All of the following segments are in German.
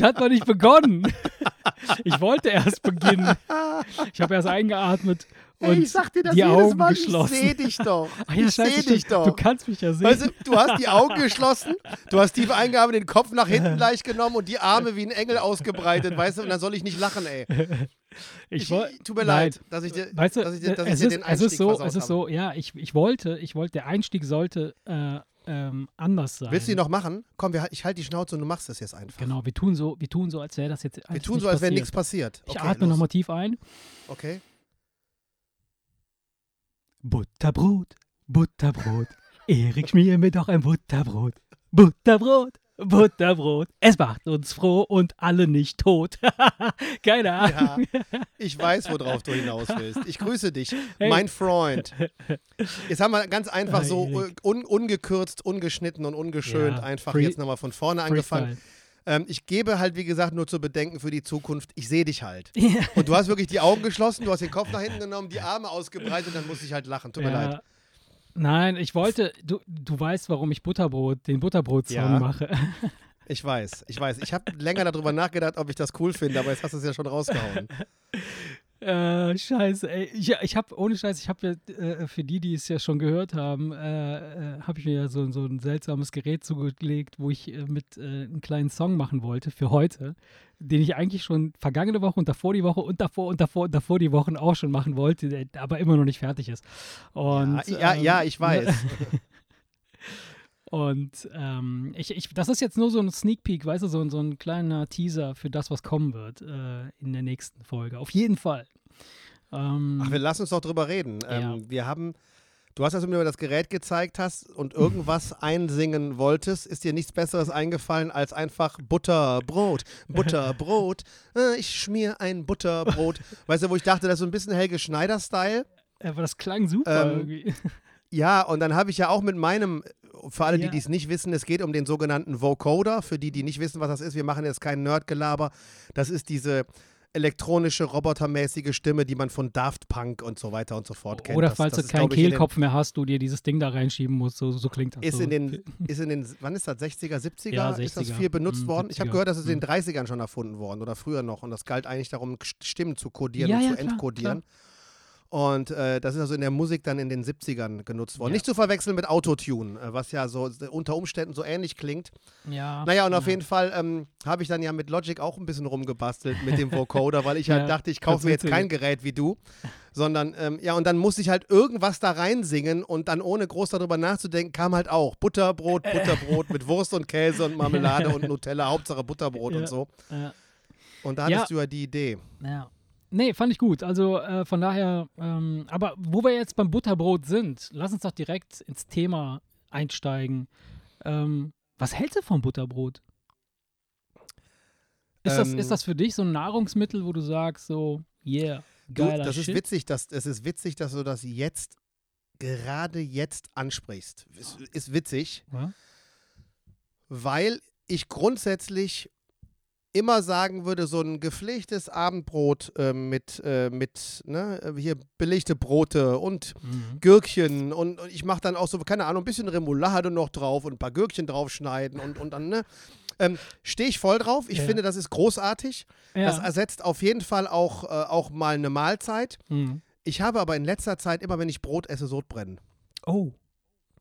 Ich hatte noch nicht begonnen. Ich wollte erst beginnen. Ich habe erst eingeatmet und Hey, ich sag dir das die jedes Augen Mal, geschlossen. ich sehe dich doch. Ah ja, ich sehe dich doch. Du kannst mich ja sehen. Weißt du, du hast die Augen geschlossen, du hast tief eingeatmet, den Kopf nach hinten gleich genommen und die Arme wie ein Engel ausgebreitet, weißt du, und dann soll ich nicht lachen, ey. ich Ich, woll- tut mir Nein. leid, dass ich dir, Weißt du, dass ich dir, dass ich es, dir ist, den es Einstieg ist so, es ist so, ja, ich, ich wollte, ich wollte, der Einstieg sollte äh, ähm, anders sein. Willst du die noch machen? Komm, wir, ich halte die Schnauze und du machst das jetzt einfach. Genau, wir tun so, wir tun so, als wäre das jetzt Wir tun so, als wäre nichts passiert. Ich Okay, atme los. nochmal tief ein. Okay. Butterbrot, Butterbrot. Erik, schmier mir doch ein Butterbrot. Butterbrot, Butterbrot. Es macht uns froh und alle nicht tot. Keine Ahnung. Ja, ich weiß, worauf du hinaus willst. Ich grüße dich, Hey. mein Freund. Jetzt haben wir ganz einfach so un ungekürzt, ungeschnitten und ungeschönt Ja, einfach jetzt nochmal von vorne angefangen. Ähm, ich gebe halt, wie gesagt, nur zu bedenken für die Zukunft, ich sehe dich halt. Ja. Und du hast wirklich die Augen geschlossen, du hast den Kopf nach hinten genommen, die Arme ausgebreitet und dann muss ich halt lachen. Tut mir leid. Nein, ich wollte, du, du weißt, warum ich Butterbrot, den Butterbrot-Song Ja. mache. Ich weiß, ich weiß. Ich habe länger darüber nachgedacht, ob ich das cool finde, aber jetzt hast du es ja schon rausgehauen. Äh, scheiße, ey. Ich, ich habe, ohne Scheiß, ich habe ja, äh, für die, die es ja schon gehört haben, äh, äh, habe ich mir ja so, so ein seltsames Gerät zugelegt, wo ich äh, mit einen kleinen Song machen wollte für heute, den ich eigentlich schon vergangene Woche und davor die Woche und davor und davor und davor die Wochen auch schon machen wollte, der aber immer noch nicht fertig ist. Und, ja, ja, ähm, ja, ich weiß. Und ähm, ich, ich, das ist jetzt nur so ein Sneak Peek, weißt du, so, ein- so ein kleiner Teaser für das, was kommen wird äh, in der nächsten Folge. Auf jeden Fall. Ähm, Ach, wir lassen uns doch drüber reden. Ja. Ähm, wir haben, du hast, als du mir das Gerät gezeigt hast und irgendwas einsingen wolltest, ist dir nichts Besseres eingefallen als einfach Butterbrot, Butterbrot. Äh, ich schmier ein Butterbrot. weißt du, wo ich dachte, das ist so ein bisschen Helge Schneider-Style. aber das klang super Ähm, irgendwie. Ja, und dann habe ich ja auch mit meinem, für alle, Ja. die dies nicht wissen, es geht um den sogenannten Vocoder. Für die, die nicht wissen, was das ist, wir machen jetzt kein Nerdgelaber. Das ist diese elektronische, robotermäßige Stimme, die man von Daft Punk und so weiter und so fort kennt. Oder das, falls das du ist, keinen Kehlkopf mehr hast, du dir dieses Ding da reinschieben musst. So, so klingt das. Ist so. in, den, ist in den, wann ist das, 60er, 70er? Ja, Ist das 60er. viel benutzt Mm, worden? Ich habe 70er. gehört, dass es in Mm. den 30ern schon erfunden worden oder früher noch. Und das galt eigentlich darum, Stimmen zu kodieren Ja, und ja, zu klar, entkodieren. Und äh, das ist also in der Musik dann in den 70ern genutzt worden. Ja. Nicht zu verwechseln mit Autotune, äh, was ja so unter Umständen so ähnlich klingt. ja, Naja, und auf ja. jeden Fall ähm, habe ich dann ja mit Logic auch ein bisschen rumgebastelt mit dem Vocoder, weil ich halt Ja, dachte, ich kaufe mir jetzt kein Gerät wie du, sondern ähm, ja, und dann musste ich halt irgendwas da reinsingen und dann ohne groß darüber nachzudenken, kam halt auch Butterbrot, Butterbrot mit Wurst und Käse und Marmelade und Nutella, Hauptsache Butterbrot und so. Ja, Und da hattest du ja die Idee. ja. Nee, fand ich gut. Also äh, von daher, ähm, aber wo wir jetzt beim Butterbrot sind, lass uns doch direkt ins Thema einsteigen. Ähm, was hältst du vom Butterbrot? Ist, das, Ähm, ist das für dich so ein Nahrungsmittel, wo du sagst, so, yeah, Du, geiler das ist Shit? witzig, dass es ist witzig, dass du das jetzt gerade jetzt ansprichst. Ist, ist witzig. Ja? weil ich grundsätzlich immer sagen würde, so ein gepflegtes Abendbrot äh, mit, äh, mit ne, äh, hier belegte Brote und Mhm. Gürkchen und, und ich mache dann auch so, keine Ahnung, ein bisschen Remoulade noch drauf und ein paar Gürkchen draufschneiden und, und dann, ne, ähm, stehe ich voll drauf. Ich Ja. finde, das ist großartig. Das Ja. ersetzt auf jeden Fall auch, äh, auch mal eine Mahlzeit. Mhm. Ich habe aber in letzter Zeit immer, wenn ich Brot esse, Sodbrennen. Oh.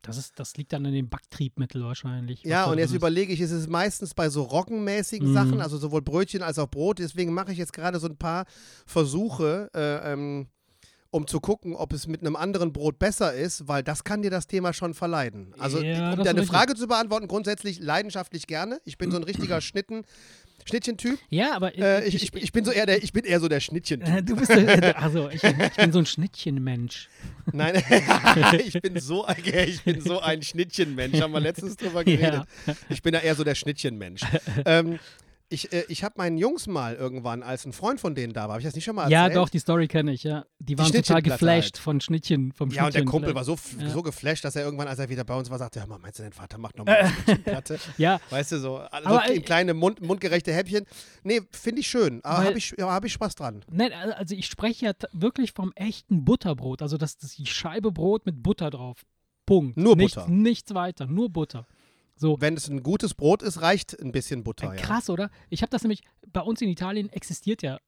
Das, ist, das liegt dann an dem Backtriebmittel wahrscheinlich. Ja, und jetzt ist. überlege ich, ist es meistens bei so roggenmäßigen Mhm. Sachen, also sowohl Brötchen als auch Brot. Deswegen mache ich jetzt gerade so ein paar Versuche, äh, ähm, um zu gucken, ob es mit einem anderen Brot besser ist, weil das kann dir das Thema schon verleiden. Also, Ja, um deine. Frage zu beantworten, grundsätzlich leidenschaftlich gerne. Ich bin so ein richtiger Schnitten, Schnittchentyp. Ja, aber Äh, ich, ich, ich bin so eher der, ich bin eher so der Schnittchentyp. Äh, Du bist der, also ich, ich bin so ein Schnittchenmensch. Nein, ich bin so, ein- ich bin so ein Schnittchenmensch. Haben wir letztens drüber geredet. Ich bin ja eher so der Schnittchenmensch. ähm, ich äh, ich habe meinen Jungs mal irgendwann, als ein Freund von denen da war, habe ich das nicht schon mal erzählt? Ja, doch, die Story kenne ich, ja. Die waren total Schnittchenplatte geflasht halt. von Schnittchen, vom Ja, und der Schnittchen- Kumpel war so, Ja. so geflasht, dass er irgendwann, als er wieder bei uns war, sagte: Hör mal, meinst du, dein Vater macht nochmal eine Schnittchenplatte? Ja, Weißt du, so, also Aber, so äh, kleine Mund, mundgerechte Häppchen. Nee, finde ich schön. Aber habe ich, ja, hab ich Spaß dran. nein, also ich spreche ja wirklich vom echten Butterbrot. Also das, das ist die Scheibe Brot mit Butter drauf. Punkt. Nur nichts, Butter. Nichts weiter, nur Butter. So, Wenn es ein gutes Brot ist, reicht ein bisschen Butter. äh, Ja. krass, oder? Ich habe das nämlich, bei uns in Italien existiert ja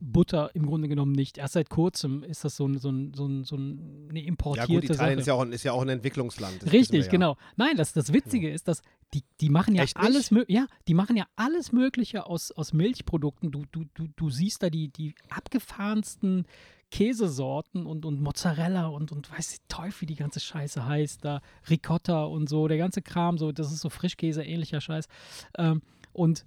Butter im Grunde genommen nicht. Erst seit kurzem ist das so, ein, so, ein, so, ein, so ein, eine Ja importierte gut, Italien Sache. ist ja, auch ein, ist ja auch ein Entwicklungsland. Richtig, ja. genau. Nein, das, das Witzige ist, dass die, die machen ja Echt alles ja, die machen ja alles Mögliche aus, aus Milchprodukten. Du, du, du, du siehst da die, die abgefahrensten Käsesorten und, und Mozzarella und, und weiß der Teufel, wie die ganze Scheiße heißt, da Ricotta und so, der ganze Kram, so, das ist so Frischkäse, ähnlicher Scheiß. Ähm, und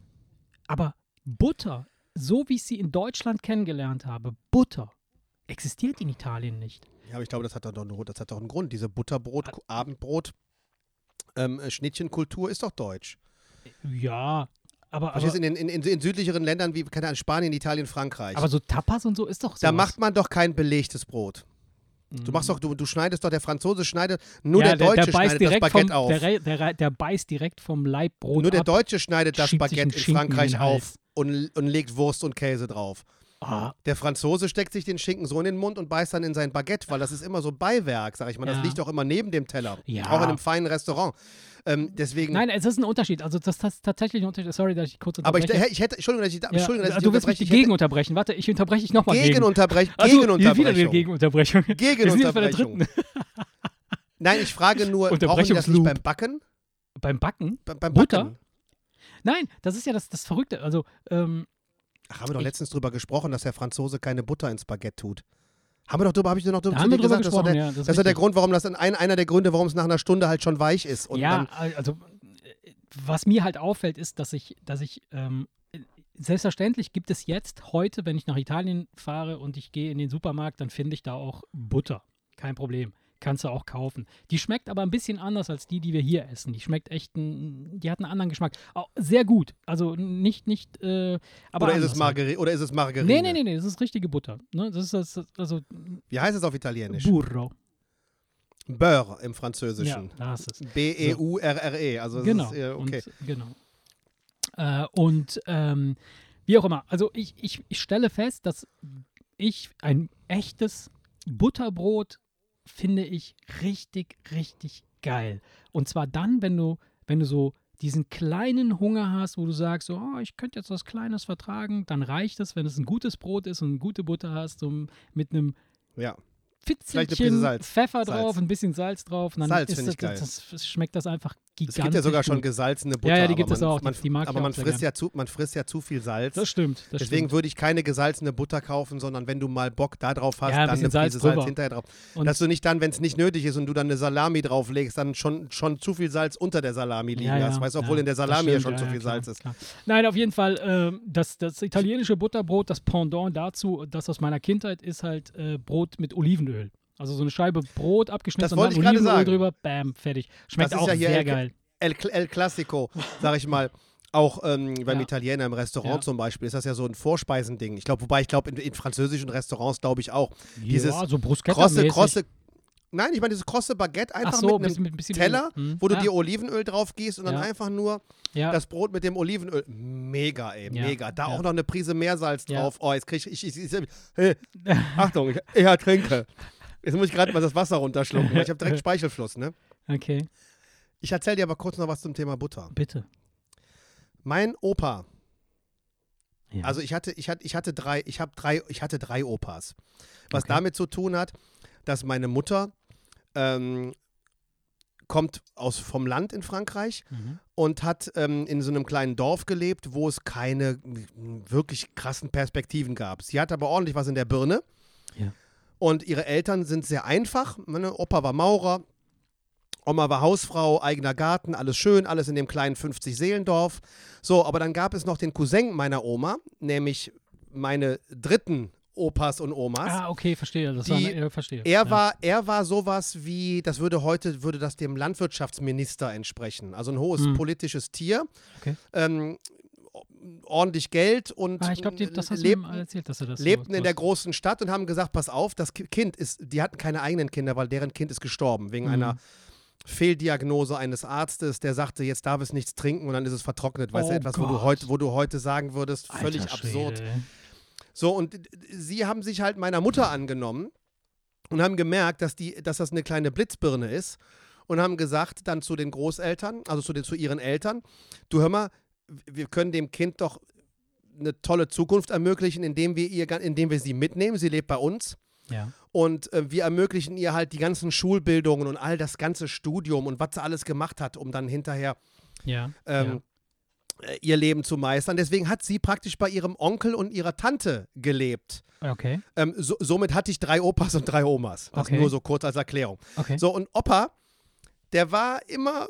aber Butter, so wie ich sie in Deutschland kennengelernt habe, Butter, existiert in Italien nicht. Ja, aber ich glaube, das hat doch, einen- das hat doch einen Grund. Diese Butterbrot, Abendbrot, ähm, äh, Schnittchenkultur ist doch deutsch. Ja, aber, aber, in, in, in, in südlicheren Ländern wie keine Ahnung, Spanien, Italien, Frankreich. aber so Tapas und so ist doch so. da macht man doch kein belegtes Brot. Du machst doch, du, du schneidest doch, der Franzose schneidet, nur Mhm. ja, der Deutsche beißt schneidet das Baguette vom, auf. Der, der, der beißt direkt vom Leibbrot Nur der ab. Deutsche schneidet das Baguette in in Frankreich auf und, und legt Wurst und Käse drauf. Ah, Der Franzose steckt sich den Schinken so in den Mund und beißt dann in sein Baguette, weil das ist immer so Beiwerk, sag ich mal. Das Ja. liegt auch immer neben dem Teller. Ja. Auch in einem feinen Restaurant. Ähm, deswegen. Nein, es ist ein Unterschied. Also das ist tatsächlich ein Unterschied. Sorry, dass ich kurz aber ich, unterbreche. ich hätte, Entschuldigung, dass ich, ja, Entschuldigung, dass ich du willst mich unterbreche. Ich hätte- gegen unterbrechen. Warte, ich unterbreche dich nochmal gegen. Gegenunterbrechen. Also, hier wieder eine Gegenunterbrechung. Gegenunterbrechung. Nein, ich frage nur, brauchen die das nicht beim Backen? Beim Backen? Be- Beim Butter? Backen? Nein, das ist ja das, das Verrückte. Also, ähm, Ach, haben wir doch Ich- letztens drüber gesprochen, dass der Franzose keine Butter ins Baguette tut. Haben wir doch drüber, habe ich dir noch drüber, da drüber gesagt, das gesprochen. der, ja, das das ist doch der. Grund, warum das ein, einer der Gründe, warum es nach einer Stunde halt schon weich ist. Und ja, dann, also was mir halt auffällt, ist, dass ich, dass ich ähm, selbstverständlich gibt es jetzt heute, wenn ich nach Italien fahre und ich gehe in den Supermarkt, dann finde ich da auch Butter. Kein Problem. Kannst du auch kaufen. Die schmeckt aber ein bisschen anders als die, die wir hier essen. Die schmeckt echt, ein, die hat einen anderen Geschmack. Auch sehr gut. Also nicht, nicht, äh, aber oder, ist es. Margari oder ist es Margarine? Nee, nee, nee, nee, das ist richtige Butter. Ne? Das ist das, also Wie heißt es auf Italienisch? Burro. Beurre im Ja, Französischen. da hast du es. B-E-U-R-R-E. Also genau. ist, äh, okay. Und, genau. Äh, und ähm, wie auch immer. Also ich, ich, ich stelle fest, dass ich ein echtes Butterbrot finde ich richtig, richtig geil. Und zwar dann, wenn du, wenn du so diesen kleinen Hunger hast, wo du sagst, so, oh, ich könnte jetzt was Kleines vertragen, dann reicht es, wenn es ein gutes Brot ist und eine gute Butter hast, so mit einem ja. Fitzelchen Salz. Pfeffer Salz. drauf, ein bisschen Salz drauf. Und dann Salz ist das. Das, das schmeckt das einfach Es gigantisch. gibt ja sogar schon gesalzene Butter. Ja, ja, die gibt es auch. Man, die mag aber man frisst, gern. ja zu, man frisst ja zu viel Salz. Das stimmt. Das Deswegen stimmt. würde ich keine gesalzene Butter kaufen, sondern wenn du mal Bock da drauf hast, Ja, dann eine bisschen Salz Salz hinterher drauf. Und- Dass du nicht dann, wenn es nicht nötig ist und du dann eine Salami drauflegst, dann schon, schon zu viel Salz unter der Salami liegen Ja, hast. Weißt du, obwohl in der Salami ja schon zu viel Salz ist. klar. Nein, auf jeden Fall, ähm, das, das italienische Butterbrot, das Pendant dazu, das aus meiner Kindheit, ist halt äh, Brot mit Olivenöl. Also so eine Scheibe Brot abgeschnitten Das und wollte dann ich gerade Olivenöl sagen. drüber, bam, fertig. Schmeckt Das ist auch ja hier sehr El- geil. El, El Classico, sag ich mal. Auch ähm, beim Ja. Italiener im Restaurant Ja. zum Beispiel ist das ja so ein Vorspeisending. Ich glaube, wobei ich glaube, in, in französischen Restaurants glaube ich auch. Dieses ja, so Krosse, krosse, nein, ich meine dieses krosse Baguette einfach Ach so, mit bisschen- einem ein bisschen Teller. Hm. wo du ja, dir Olivenöl drauf gießt und dann einfach nur ja. das Brot mit dem Olivenöl. Mega, ey, Ja, mega. Da auch noch eine Prise Meersalz drauf. Oh, jetzt krieg ich, ich, ich, ich hey, Achtung, ich, ich ertrinke. Jetzt muss ich gerade mal das Wasser runterschlucken, weil ich habe direkt Speichelfluss, ne? Okay, Ich erzähle dir aber kurz noch was zum Thema Butter. bitte. Mein Opa, Ja. also ich hatte, ich hatte, ich hatte drei, ich habe drei, ich hatte drei Opas. Was Okay. damit zu tun hat, dass meine Mutter ähm, kommt aus vom Land in Frankreich mhm. und hat ähm, in so einem kleinen Dorf gelebt, wo es keine wirklich krassen Perspektiven gab. Sie hat aber ordentlich was in der Birne. Ja. Und ihre Eltern sind sehr einfach. Meine Opa war Maurer, Oma war Hausfrau, eigener Garten, alles schön, alles in dem kleinen 50-Seelendorf. So, aber dann gab es noch den Cousin meiner Oma, nämlich meine dritten Opas und Omas. Ah, okay, verstehe. Das Die- war, ja, verstehe. Er ja. war, er war sowas wie, das würde heute, würde das dem Landwirtschaftsminister entsprechen. Also ein hohes Hm. politisches Tier. Okay. Ähm, ordentlich Geld und Ah, ich glaube, das hast du leb- mir mal erzählt, er das lebten in der großen Stadt und haben gesagt, pass auf, das Ki- Kind ist, die hatten keine eigenen Kinder, weil deren Kind ist gestorben wegen Mhm. einer Fehldiagnose eines Arztes, der sagte, jetzt darf es nichts trinken und dann ist es vertrocknet. Weißt du, Oh etwas, wo du, heute, wo du heute sagen würdest, Alter völlig absurd. So, und sie haben sich halt meiner Mutter angenommen und haben gemerkt, dass, die, dass das eine kleine Blitzbirne ist und haben gesagt dann zu den Großeltern, also zu, den, zu ihren Eltern, du hör mal, wir können dem Kind doch eine tolle Zukunft ermöglichen, indem wir, ihr, indem wir sie mitnehmen. Sie lebt bei uns. Ja. Und äh, wir ermöglichen ihr halt die ganzen Schulbildungen und all das ganze Studium und was sie alles gemacht hat, um dann hinterher Ja. ähm, äh, ihr Leben zu meistern. Deswegen hat sie praktisch bei ihrem Onkel und ihrer Tante gelebt. ja. Okay. Ähm, so, somit hatte ich drei Opas und drei Omas. Das Okay. nur so kurz als Erklärung. Okay. So, und Opa, der war immer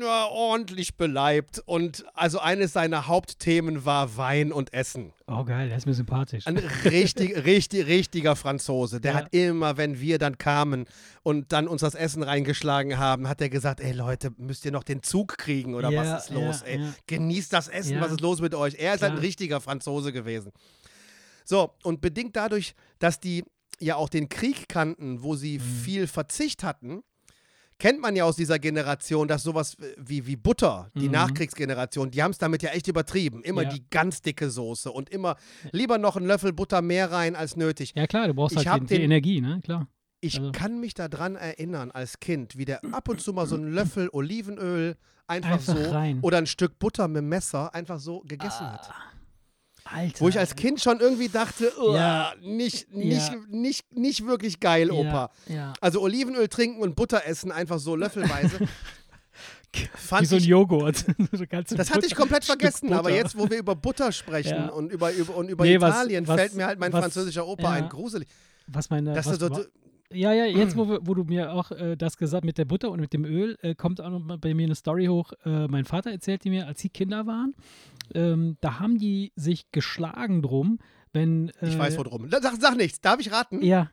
ja, ordentlich beleibt. Und also eines seiner Hauptthemen war Wein und Essen. Oh, geil, der ist mir sympathisch. Ein richtig, richtig, richtiger Franzose. Der Ja. hat immer, wenn wir dann kamen und dann uns das Essen reingeschlagen haben, hat er gesagt, ey Leute, müsst ihr noch den Zug kriegen oder Ja, was ist los? ey, genießt das Essen, was ist los mit euch? Er ist halt ein richtiger Franzose gewesen. So, und bedingt dadurch, dass die ja auch den Krieg kannten, wo sie Mhm. viel Verzicht hatten, kennt man ja aus dieser Generation, dass sowas wie, wie Butter, die Mhm. Nachkriegsgeneration, die haben es damit ja echt übertrieben. Immer Ja. die ganz dicke Soße und immer lieber noch einen Löffel Butter mehr rein als nötig. Ja, klar, du brauchst Ich halt hab die, die den- Energie, ne? Klar. Ich Also- kann mich daran erinnern als Kind, wie der ab und zu mal so einen Löffel Olivenöl einfach, Einfach so rein. oder ein Stück Butter mit dem Messer einfach so gegessen hat. Alter. Wo ich als Kind schon irgendwie dachte, "Uah, Ja. nicht, nicht, Ja. nicht, nicht wirklich geil, Opa. Ja. Also Olivenöl trinken und Butter essen, einfach so löffelweise. Wie fand so ein Joghurt. Das hatte ich komplett vergessen, aber jetzt, wo wir über Butter sprechen und über, über, und über Nee, was- Italien, was- fällt mir halt mein was- französischer Opa ein. Gruselig. Was meine. Das was, wa- ja, ja, jetzt, wo, wir, wo du mir auch äh, das gesagt mit der Butter und mit dem Öl, äh, kommt auch noch bei mir eine Story hoch. Äh, mein Vater erzählte mir, als sie Kinder waren, ähm, da haben die sich geschlagen drum, wenn. Äh, ich weiß, wo drum. Sag, sag nichts. Darf ich raten? Ja,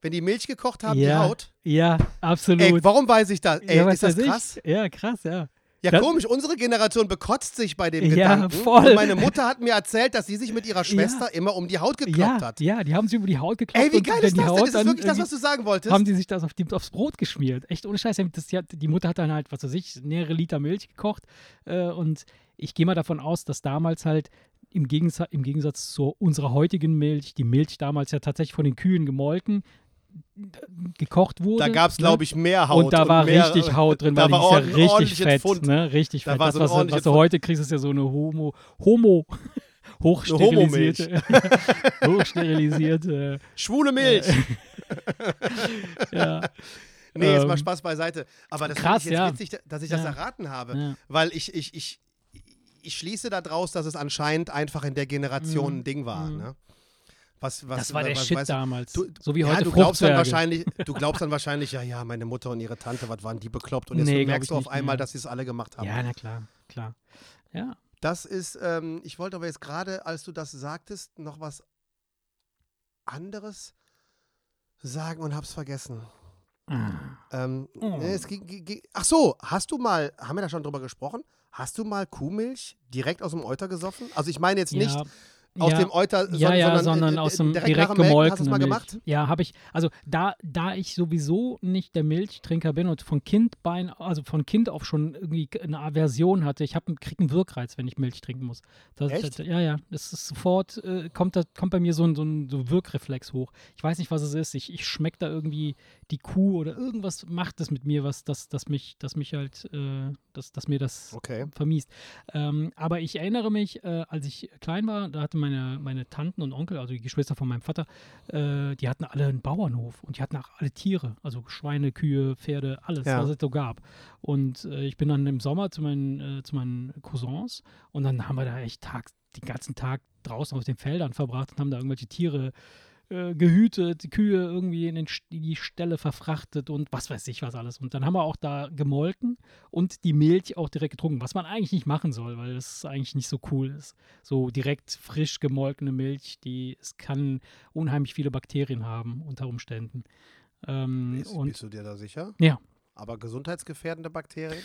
Wenn die Milch gekocht haben, ja, die Haut? ja, absolut. Ey, warum weiß ich das? Ey, ja, ist das weiß ich? krass? Ja, krass, ja. Ja, Das- komisch. Unsere Generation bekotzt sich bei dem Ja, Gedanken. voll. Und meine Mutter hat mir erzählt, dass sie sich mit ihrer Schwester immer um die Haut gekloppt Ja, hat. ja, die haben sie über die Haut geklopft. Ey, wie geil ist das denn? Das ist wirklich das, was du sagen wolltest. haben die sich das auf die, aufs Brot geschmiert. Echt ohne Scheiß. Das, die, hat, die Mutter hat dann halt, was weiß ich, mehrere Liter Milch gekocht. Äh, und ich gehe mal davon aus, dass damals halt im Gegensatz, im Gegensatz zu unserer heutigen Milch, die Milch damals ja tatsächlich von den Kühen gemolken, gekocht wurde. da gab es, ne? glaube ich, mehr Haut. Und da war mehr, richtig Haut drin, da weil die war ist ja richtig fett. Ne? Richtig Da fett. war Das, so was, was du Pfund. heute kriegst, ist ja so eine Homo, Homo, hochsterilisierte, hochsterilisierte, Schwule Milch. ja. nee, jetzt mal Ähm, Spaß beiseite. Aber das krass, ich jetzt ja. witzig, dass ich das Ja. erraten habe. Ja. Weil ich, ich, ich, ich schließe daraus, dass es anscheinend einfach in der Generation Mhm. ein Ding war. Mhm. Ne? Was, was, Das war der was, Shit weißt- damals. Du, so wie ja, heute du glaubst dann wahrscheinlich, du glaubst dann wahrscheinlich, ja, ja, meine Mutter und ihre Tante, was waren die bekloppt? Und jetzt Nee, merkst du auf nicht, einmal, nee. dass sie es alle gemacht haben. Ja, na klar, klar. Ja. Das ist, ähm, ich wollte aber jetzt gerade, als du das sagtest, noch was anderes sagen und hab's vergessen. Ah. Ähm, Oh. es ging, ach so, hast du mal, haben wir da schon drüber gesprochen? Hast du mal Kuhmilch direkt aus dem Euter gesoffen? Also ich meine jetzt nicht ja, aus ja, dem Euter, ja, son- ja, sondern, sondern äh, aus dem direkt, direkt es gemolkenen mal Milch. gemacht? Ja, habe ich. Also da, da ich sowieso nicht der Milchtrinker bin und von Kindbein, also von Kind auf schon irgendwie eine Aversion hatte, ich habe einen Wirkreiz, wenn ich Milch trinken muss. Das, Echt? Das, ja, ja. Das ist sofort äh, kommt da, kommt bei mir so ein, so ein so Wirkreflex hoch. Ich weiß nicht, was es ist. Ich, ich schmecke da irgendwie die Kuh oder irgendwas macht es mit mir, was das, das mich, das mich halt, äh, das, das mir das Okay. vermiest. Ähm, aber ich erinnere mich, äh, als ich klein war, da hatte meine, meine Tanten und Onkel, also die Geschwister von meinem Vater, äh, die hatten alle einen Bauernhof und die hatten auch alle Tiere, also Schweine, Kühe, Pferde, alles, Ja. was es so gab. Und äh, ich bin dann im Sommer zu meinen, äh, zu meinen Cousins und dann haben wir da echt Tag, den ganzen Tag draußen auf den Feldern verbracht und haben da irgendwelche Tiere äh, gehütet, die Kühe irgendwie in, den, in die Ställe verfrachtet und was weiß ich was alles. Und dann haben wir auch da gemolken und die Milch auch direkt getrunken, was man eigentlich nicht machen soll, weil es eigentlich nicht so cool ist. So direkt frisch gemolkene Milch, die es kann unheimlich viele Bakterien haben unter Umständen. Ähm, Bist, und bist du dir da sicher? Ja. Aber gesundheitsgefährdende Bakterien?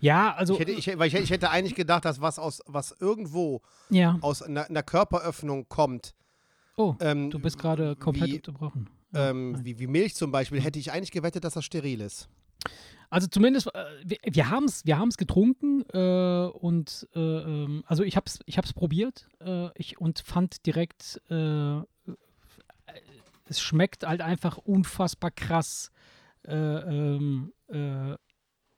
ja, also ich, hätte, ich, weil ich, ich hätte eigentlich gedacht, dass was aus was irgendwo ja. aus einer, einer Körperöffnung kommt, Oh, ähm, du bist gerade komplett wie, unterbrochen. Ja, ähm, wie, wie Milch zum Beispiel, hätte ich eigentlich gewettet, dass das steril ist. Also zumindest, äh, wir, wir haben es wir haben's getrunken äh, und äh, ähm, also ich habe es ich hab's probiert äh, ich, und fand direkt, äh, es schmeckt halt einfach unfassbar krass äh,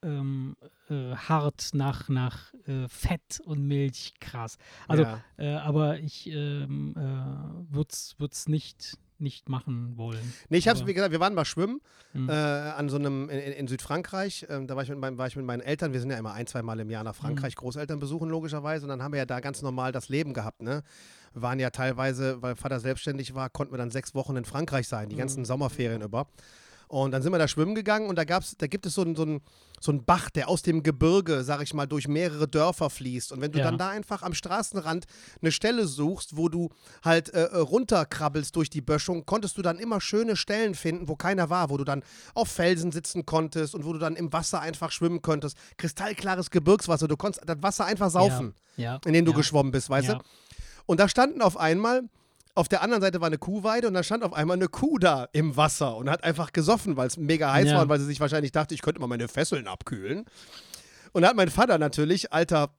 ähm, äh, hart nach, nach äh, Fett und Milch krass. Also, ja. äh, aber ich ähm, äh, würde es nicht, nicht machen wollen. Nee, ich hab's, Aber- wie gesagt, wir waren mal schwimmen Hm. äh, an so einem in, in Südfrankreich. Ähm, da war ich, mit meinem, war ich mit meinen Eltern. Wir sind ja immer ein, zwei Mal im Jahr nach Mhm. Frankreich Großeltern besuchen, logischerweise. Und dann haben wir ja da ganz normal das Leben gehabt, ne? Wir waren ja teilweise, weil Vater selbstständig war, konnten wir dann sechs Wochen in Frankreich sein, die Mhm. ganzen Sommerferien über. Und dann sind wir da schwimmen gegangen und da gab's, da gibt es so einen so so einen Bach, der aus dem Gebirge, sag ich mal, durch mehrere Dörfer fließt. Und wenn du Ja. dann da einfach am Straßenrand eine Stelle suchst, wo du halt äh, äh, runterkrabbelst durch die Böschung, konntest du dann immer schöne Stellen finden, wo keiner war, wo du dann auf Felsen sitzen konntest und wo du dann im Wasser einfach schwimmen konntest. Kristallklares Gebirgswasser, du konntest das Wasser einfach saufen, ja, in dem du ja, geschwommen bist, weißt ja. du? Und da standen auf einmal, auf der anderen Seite war eine Kuhweide und da stand auf einmal eine Kuh da im Wasser und hat einfach gesoffen, weil es mega heiß Ja. war und weil sie sich wahrscheinlich dachte, ich könnte mal meine Fesseln abkühlen. Und da hat mein Vater natürlich, alter,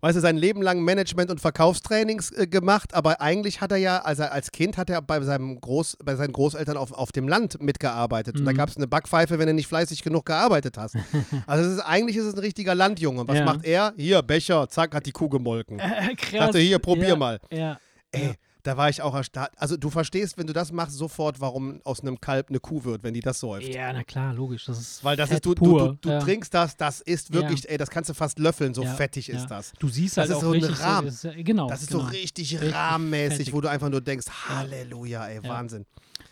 weißt du, sein Leben lang Management- und Verkaufstrainings äh, gemacht, aber eigentlich hat er ja, also als Kind hat er bei, seinem Groß, bei seinen Großeltern auf, auf dem Land mitgearbeitet. Und da Mhm. gab es eine Backpfeife, wenn du nicht fleißig genug gearbeitet hast. also ist, eigentlich ist es ein richtiger Landjunge. Und was Ja. macht er? Hier, Becher, zack, hat die Kuh gemolken. Äh, krass. Dachte, hier, probier ja, mal. Ja. Ey, Ja. Da war ich auch erstarrt. Also du verstehst, wenn du das machst, sofort, warum aus einem Kalb eine Kuh wird, wenn die das säuft. ja, na klar, logisch. Das ist Weil das Fett ist, du, du, du, du ja. trinkst das, das ist wirklich, ey, das kannst du fast löffeln, so Ja, fettig ja. ist das. Du siehst Das halt ist auch so richtig Rahm. So, das ist, genau. Das ist genau. so richtig, Richtig rahmenmäßig, fettig. wo du einfach nur denkst, Halleluja, ey, Ja. Wahnsinn.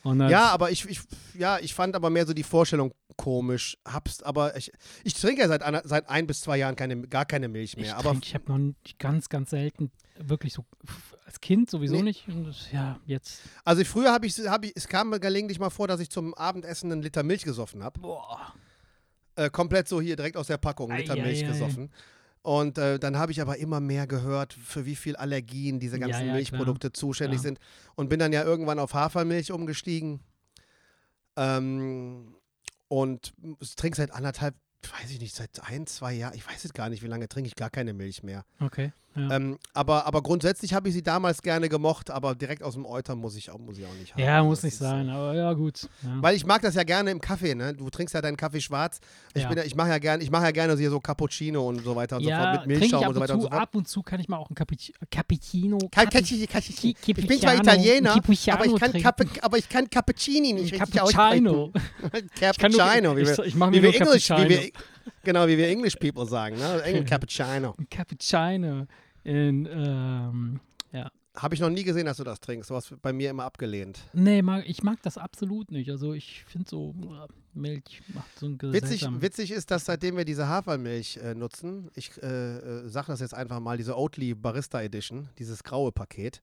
Ja, aber ich, ich, ja, ich fand aber mehr so die Vorstellung komisch. Hab's, aber ich, ich trinke ja seit, einer- seit ein bis zwei Jahren keine, gar keine Milch mehr. Ich, aber trink, ich habe noch nicht ganz, ganz selten wirklich so als Kind sowieso Nee. nicht. Und ja, jetzt. also früher habe ich, hab ich, es kam mir gelegentlich mal vor, dass ich zum Abendessen einen Liter Milch gesoffen habe. Boah. Äh, komplett so hier direkt aus der Packung, einen Liter Ei, ei, Milch ei. gesoffen. Und äh, dann habe ich aber immer mehr gehört, für wie viel Allergien diese Ja, ganzen ja, Milchprodukte zuständig klar. sind. Und bin dann ja irgendwann auf Hafermilch umgestiegen. Ähm, und trinke seit anderthalb, weiß ich nicht, seit ein, zwei Jahren, ich weiß jetzt gar nicht, wie lange trinke ich gar keine Milch mehr. Okay. Ja. Ähm, aber, aber grundsätzlich habe ich sie damals gerne gemocht, aber direkt aus dem Euter muss ich auch, muss ich auch nicht haben. ja, muss Das nicht ist, sein, aber ja, gut. Ja. Weil ich mag das ja gerne im Kaffee, ne? Du trinkst ja deinen Kaffee schwarz. Ich, Ja. bin ich mache ja gerne, ich mache ja gerne so Cappuccino und so weiter und so ja, fort mit ich Milchschaum und so und weiter und zu. so fort. Ab und zu kann ich mal auch ein Cappucci Cappuccino. Ich bin zwar Italiener, aber ich kann. Cappe, aber ich kann Cappuccini nicht Cappuccino. Ich Cappuccino, wie ich, wir, ich mache wie wir nur English, wie Cappuccino. wir, genau, wie wir English people sagen, ne? Cappuccino. Cappuccino. In, ähm, ja. Habe ich noch nie gesehen, dass du das trinkst. Du hast bei mir immer abgelehnt. Nee, mag, ich mag das absolut nicht. Also ich finde so Milch macht so ein Witzig, witzig ist, dass seitdem wir diese Hafermilch äh, nutzen, ich äh, äh, sage das jetzt einfach mal, diese Oatly Barista Edition, dieses graue Paket,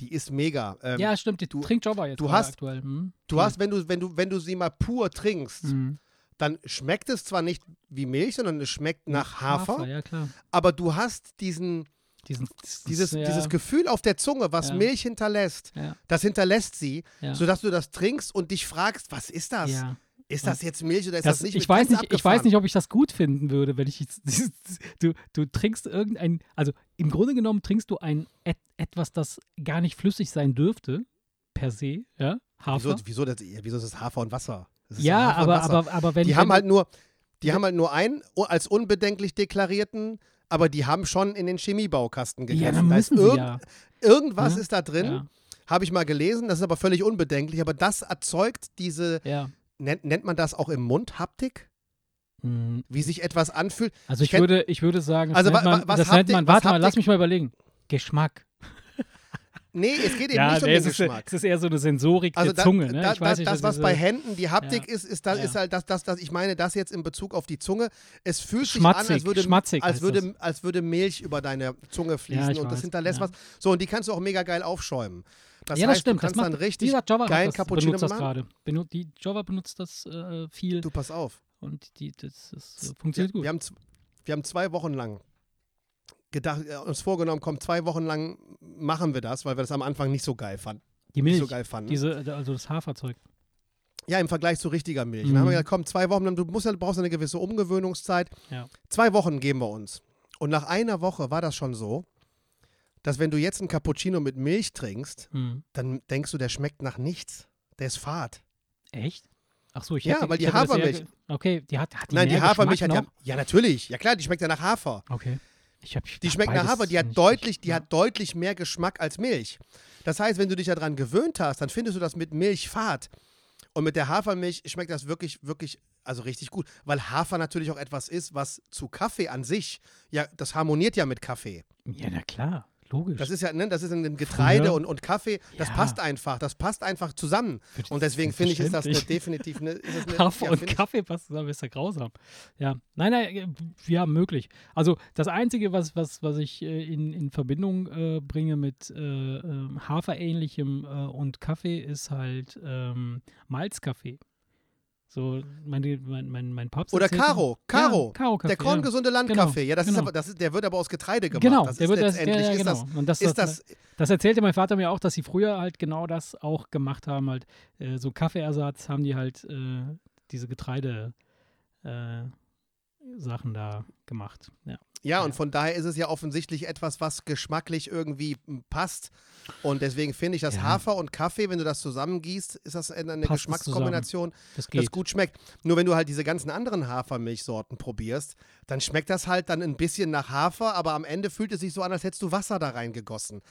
die ist mega. Ähm, Ja, stimmt. Die du- trinkt Jobber jetzt du hast- aktuell. Hm? Du hast, wenn du, wenn du, wenn du sie mal pur trinkst, Mhm. Dann schmeckt es zwar nicht wie Milch, sondern es schmeckt nach Hafer, Ja, klar. aber du hast diesen, Diesen, dieses, ja, dieses Gefühl auf der Zunge, was Ja. Milch hinterlässt. Ja, Das hinterlässt sie, ja. sodass du das trinkst und dich fragst, was ist das? ja. Ist das jetzt Milch oder ist das, Das, nicht ich, Milch? weiß nicht, ich weiß nicht, ob ich das gut finden würde, wenn ich jetzt, du, du trinkst irgendein, also im Grunde genommen trinkst du ein et, etwas, das gar nicht flüssig sein dürfte, per se, ja, Hafer. Wieso, wieso, das, ja, wieso ist das Hafer und Wasser? Ist ja, aber, aber, aber wenn die wenn haben halt nur, die haben halt nur einen als unbedenklich deklarierten, aber die haben schon in den Chemiebaukasten gegriffen. ja, dann Da ist müssen sie irgend- ja. Irgendwas Ja, ist da drin, Ja, habe ich mal gelesen, das ist aber völlig unbedenklich, aber das erzeugt diese, ja. nennt, nennt man das auch im Mund Haptik? Hm, Wie sich etwas anfühlt? Also Ich ich würde, ich würde sagen, Also man, wa- was das nennt man, warte mal, lass mich mal überlegen. Geschmack. Nee, es geht eben Ja, nicht um nee, den es, ist, Geschmack. es ist eher so eine Sensorik Also der da, Zunge. Ne? da, ich weiß das, nicht, das, was diese- bei Händen die Haptik Ja. ist, ist, das, Ja. ist halt das, das, das, ich meine das jetzt in Bezug auf die Zunge. Es fühlt sich Schmatzig, an, als würde, schmatzig als, würde, als würde Milch über deine Zunge fließen und das weiß, hinterlässt ja. was. So, und die kannst du auch mega geil aufschäumen. Das ja, heißt, das stimmt. du kannst das macht, dann richtig dieser Java geilen das, Cappuccino benutzt das machen. gerade. Benu die Java benutzt das äh, viel Du, pass auf. und die, das, das funktioniert gut. Wir haben, wir haben zwei Wochen lang gedacht, äh, uns vorgenommen, komm, zwei Wochen lang machen wir das, weil wir das am Anfang nicht so geil fanden. die Nicht Milch, so geil fanden. diese, also das Haferzeug. Ja, im Vergleich zu richtiger Milch. Mhm. Dann haben wir gesagt, komm, zwei Wochen, du musst ja, du brauchst eine gewisse Umgewöhnungszeit. Ja. Zwei Wochen geben wir uns. Und nach einer Woche war das schon so, dass wenn du jetzt einen Cappuccino mit Milch trinkst, Hm. dann denkst du, der schmeckt nach nichts. Der ist fad. Echt? Ach so, ich Ja, hätte, weil die Hafermilch- Okay, die hat, hat die Nein, die Hafermilch hat ja. Ja, natürlich. Ja klar, die schmeckt ja nach Hafer. Okay. Die schmeckt nach Hafer, die hat deutlich, die ja. hat deutlich mehr Geschmack als Milch. Das heißt, wenn du dich daran gewöhnt hast, dann findest du das mit Milch fad. Und mit der Hafermilch schmeckt das wirklich, wirklich, also richtig gut. Weil Hafer natürlich auch etwas ist, was zu Kaffee an sich, ja, das harmoniert ja mit Kaffee. Ja, na klar, logisch. Das ist ja, ne, das ist in dem Getreide Früher- und, und Kaffee, das Ja. passt einfach, das passt einfach zusammen. Und deswegen finde ich, ist das eine, definitiv eine, eine Hafer ja, und Kaffee passt zusammen, ist ja grausam. Ja, nein, nein, ja, möglich. Also das Einzige, was, was, was ich äh, in, in Verbindung äh, bringe mit äh, ähm, Haferähnlichem äh, und Kaffee, ist halt ähm, Malzkaffee. So, meine, mein, mein, mein Papst Oder Karo, Karo. Ja, Karo-Kaffee, Der korngesunde Landkaffee, ja, das ist genau. aber, das ist, der wird aber aus Getreide gemacht. Genau, das der ist wird das, ja, letztendlich, ja, ist genau. das, und das, ist das, das, das erzählte mein Vater mir auch, dass sie früher halt genau das auch gemacht haben, halt äh, so Kaffeeersatz haben die halt äh, diese Getreide äh, Sachen da gemacht. Ja. Ja, und von daher ist es ja offensichtlich etwas, was geschmacklich irgendwie m, passt. Und deswegen finde ich, dass Ja. Hafer und Kaffee, wenn du das zusammengießt, ist das eine Passt es Geschmackskombination, Das das gut schmeckt. Nur wenn du halt diese ganzen anderen Hafermilchsorten probierst, dann schmeckt das halt dann ein bisschen nach Hafer, aber am Ende fühlt es sich so an, als hättest du Wasser da reingegossen.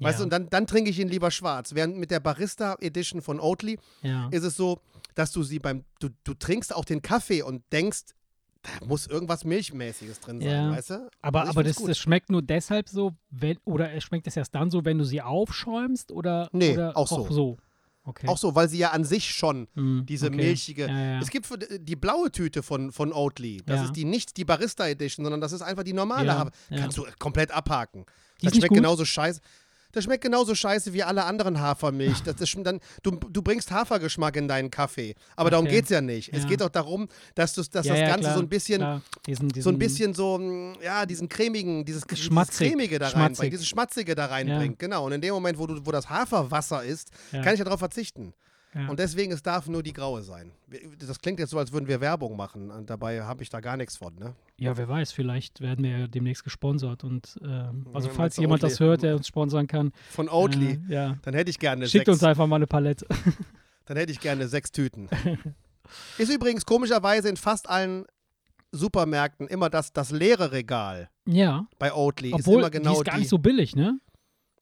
Weißt Ja. du, und dann, dann trinke ich ihn lieber schwarz. Während mit der Barista Edition von Oatly ja. ist es so, dass du sie beim, du, du trinkst auch den Kaffee und denkst, muss irgendwas Milchmäßiges drin sein, Ja. weißt du? Aber, Also aber das, das schmeckt nur deshalb so, wenn, oder es schmeckt es erst dann so, wenn du sie aufschäumst oder, Nee, oder auch so. Okay. Auch so, weil sie ja an sich schon Hm, diese okay. milchige. Ja, ja. Es gibt die blaue Tüte von, von Oatly. Das Ja. ist die nicht die Barista Edition, sondern das ist einfach die normale. Kannst du komplett abhaken. Die Das schmeckt genauso scheiße. Das schmeckt genauso scheiße wie alle anderen Hafermilch. Das, das, dann, du, du bringst Hafergeschmack in deinen Kaffee. Aber darum Okay. geht es ja nicht. Es Ja. geht doch darum, dass, du, dass ja, das ja, Ganze klar, so ein bisschen. Diesen, diesen, so ein bisschen so, mm, ja, diesen cremigen, dieses, dieses Schmatzig, cremige da reinbringt, dieses Schmatzige da reinbringt, genau. Und in dem Moment, wo, du, wo das Haferwasser ist, kann ich darauf verzichten. Ja. Und deswegen, es darf nur die graue sein. Das klingt jetzt so, als würden wir Werbung machen. Und dabei habe ich da gar nichts von, ne? Ja, wer weiß, vielleicht werden wir ja demnächst gesponsert. Und ähm, also Ja, falls jemand Oatly? das hört, der uns sponsern kann, Von Oatly. Äh, ja. Dann hätte ich gerne Schickt sechs. uns einfach mal eine Palette. Dann hätte ich gerne sechs Tüten. ist übrigens komischerweise in fast allen Supermärkten immer das, das leere Regal ja, bei Oatly. ist obwohl immer genau die ist gar nicht so billig, ne?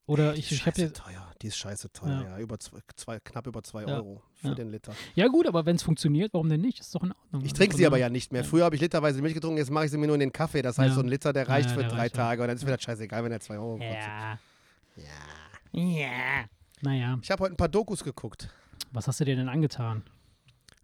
Oder Die ich, ist ich habe jetzt. teuer. Die ist scheiße teuer, Ja. ja. Über zwei, zwei, knapp über zwei Ja. Euro für Ja. den Liter. Ja, gut, aber wenn es funktioniert, warum denn nicht? Ist doch in Ordnung. Ich Also trinke von sie aber ja nicht mehr. Früher habe ich literweise Milch getrunken, jetzt mache ich sie mir nur in den Kaffee. Das heißt, so ein Liter, der reicht für der drei reicht. Tage. Und dann ist mir das scheißegal, wenn er zwei Euro kostet. Ja. Ja. Ja. Naja, Ich habe heute ein paar Dokus geguckt. was hast du dir denn angetan?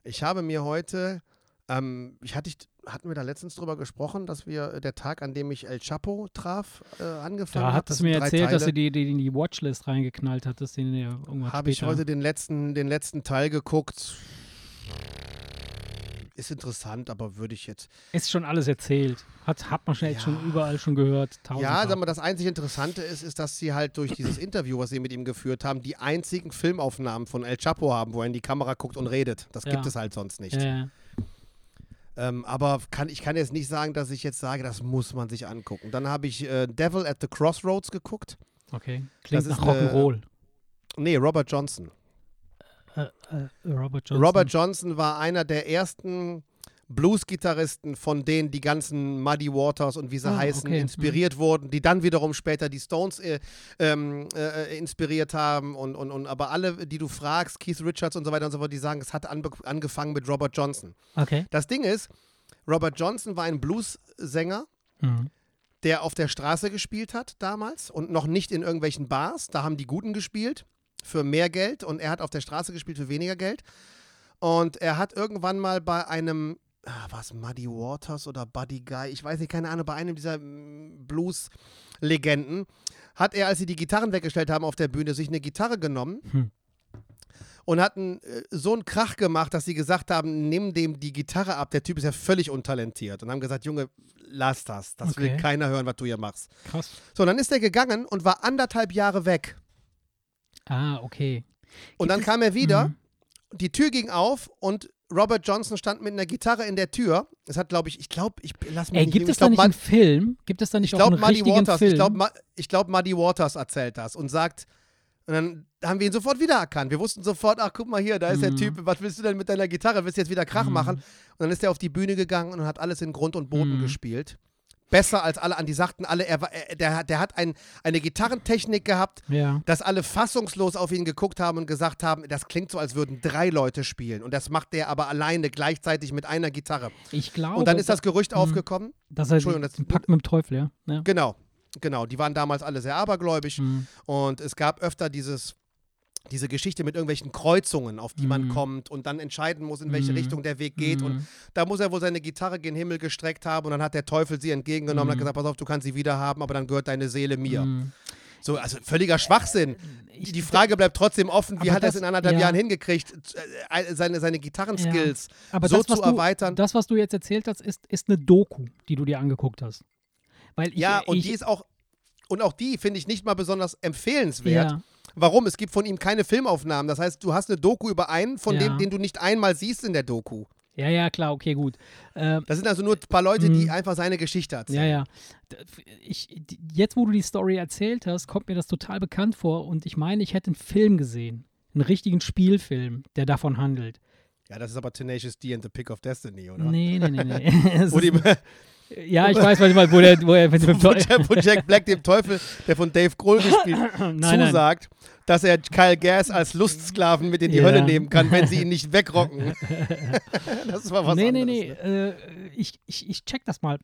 Ich habe mir heute, ähm, ich hatte, hatten wir da letztens drüber gesprochen, dass wir äh, der Tag, an dem ich El Chapo traf, äh, angefangen Da habe. hattest du mir erzählt, dass du die, die in die Watchlist reingeknallt hattest, den dir irgendwann Habe ich heute den letzten, den letzten Teil geguckt. Ist interessant, aber würde ich jetzt. Ist schon alles erzählt. Hat, hat man schon, jetzt schon Ja. überall schon gehört. Ja, sag mal, das einzig Interessante ist, ist, dass sie halt durch dieses Interview, was sie mit ihm geführt haben, die einzigen Filmaufnahmen von El Chapo haben, wo er in die Kamera guckt und redet. Das Ja. gibt es halt sonst nicht. Ja, ja. Ähm, aber kann, ich kann jetzt nicht sagen, dass ich jetzt sage, das muss man sich angucken. Dann habe ich äh, Devil at the Crossroads geguckt. Okay. Klingt Das nach Rock'n'Roll. Nee, Robert Johnson. Äh, äh, Robert Johnson. Robert Johnson war einer der ersten Blues-Gitarristen, von denen die ganzen Muddy Waters und wie sie Ah, heißen, okay. inspiriert wurden, die dann wiederum später die Stones äh, ähm, äh, inspiriert haben. Und, und, und aber alle, die du fragst, Keith Richards und so weiter und so fort, die sagen, es hat anbe angefangen mit Robert Johnson. Okay. Das Ding ist, Robert Johnson war ein Blues-Sänger, Mhm. der auf der Straße gespielt hat damals und noch nicht in irgendwelchen Bars. Da haben die Guten gespielt für mehr Geld und er hat auf der Straße gespielt für weniger Geld. Und er hat irgendwann mal bei einem, was, Muddy Waters oder Buddy Guy, ich weiß nicht, keine Ahnung, bei einem dieser mm, Blues-Legenden, hat er, als sie die Gitarren weggestellt haben auf der Bühne, sich eine Gitarre genommen. Hm. Und hatten äh, so einen Krach gemacht, dass sie gesagt haben, nimm dem die Gitarre ab, der Typ ist ja völlig untalentiert. Und haben gesagt, Junge, lass das, das will Okay. keiner hören, was du hier machst. Krass. So, dann ist er gegangen und war anderthalb Jahre weg. Ah, okay. Und Gibt dann es- kam er wieder, Mhm. die Tür ging auf und Robert Johnson stand mit einer Gitarre in der Tür. Es hat, glaube ich, ich glaube, ich lass mich Ey, nicht gibt es da nicht einen Film? Gibt es da nicht ich auch einen Muddy richtigen Waters, Film? ich glaube, ich glaub, Muddy Waters erzählt das und sagt, Und dann haben wir ihn sofort wiedererkannt. Wir wussten sofort, ach guck mal hier, da ist der Mhm. Typ, was willst du denn mit deiner Gitarre? Willst du jetzt wieder Krach Mhm. machen? Und dann ist er auf die Bühne gegangen und hat alles in Grund und Boden Mhm. gespielt. Besser als alle an. Die sagten alle, er, war, er, der, hat- der hat ein, eine Gitarrentechnik gehabt, Ja. dass alle fassungslos auf ihn geguckt haben und gesagt haben, das klingt so, als würden drei Leute spielen. Und das macht der aber alleine gleichzeitig mit einer Gitarre. Ich glaube. Und dann ist das Gerücht Mhm. aufgekommen. dass er Entschuldigung, das- Pakt mit dem Teufel, ja. ja. Genau, genau. Die waren damals alle sehr abergläubisch. Mhm. Und es gab öfter dieses, diese Geschichte mit irgendwelchen Kreuzungen, auf die man Mhm. kommt und dann entscheiden muss, in welche Mhm. Richtung der Weg geht. Und Mhm. da muss er wohl seine Gitarre gen Himmel gestreckt haben und dann hat der Teufel sie entgegengenommen und hat Mhm. gesagt, pass auf, du kannst sie wieder haben, aber dann gehört deehne Seele mir. Mhm. So, also völliger Schwachsinn. Ich- Die Frage bleibt trotzdem offen, wie hat er es in anderthalb ja. Jahren hingekriegt, äh, seine, seine Gitarrenskills Aber so das, was zu du, erweitern. Das, was du jetzt erzählt hast, ist, ist eine Doku, die du dir angeguckt hast. Weil ich, ja, und ich, die ist auch, und auch die finde ich nicht mal besonders empfehlenswert. ja, Warum? Es gibt von ihm keine Filmaufnahmen. Das heißt, du hast eine Doku über einen, von Ja. dem, den du nicht einmal siehst in der Doku. ja, ja, klar, okay, gut. Ähm, Das sind also nur ein paar Leute, die Mhm. einfach seine Geschichte erzählen. Ja, ja. Ich, jetzt, wo du die Story erzählt hast, kommt mir das total bekannt vor und ich meine, ich hätte einen Film gesehen. Einen richtigen Spielfilm, der davon handelt. Ja, das ist aber Tenacious D and the Pick of Destiny, oder? Nee, nee, nee, nee. Wo, die, ja, ich weiß, was ich meine, wo, der, wo er wo. Jack, wo Jack Black dem Teufel, der von Dave Grohl gespielt, Nein, nein. zusagt, dass er Kyle Gass als Lustsklaven mit in die Ja. Hölle nehmen kann, wenn sie ihn nicht wegrocken. das war was nee, anderes. nee, nee, äh, ich, ich, ich check das mal.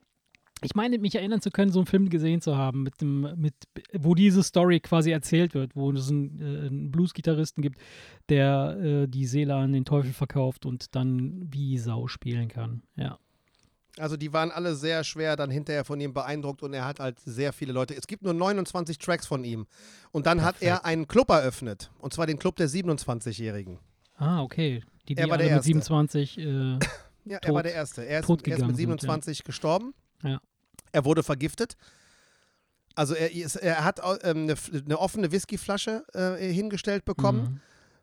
Ich meine, mich erinnern zu können, so einen Film gesehen zu haben, mit dem, mit, wo diese Story quasi erzählt wird, wo es einen, äh, einen Blues-Gitarristen gibt, der äh, die Seele an den Teufel verkauft und dann wie Sau spielen kann. Ja. Also die waren alle sehr schwer dann hinterher von ihm beeindruckt und er hat halt sehr viele Leute. Es gibt nur 29 Tracks von ihm. Und dann hat er Perfekt. einen Club eröffnet. Und zwar den Club der 27-Jährigen. Ah, okay. Die, die Er war der mit Erste. 27. Äh, Ja, er Tot- war der Erste. Er ist, er ist mit sind, ja. 27 gestorben. Ja. Er wurde vergiftet. Also er, ist, er hat ähm, eine, eine offene Whiskyflasche äh, hingestellt bekommen, mhm.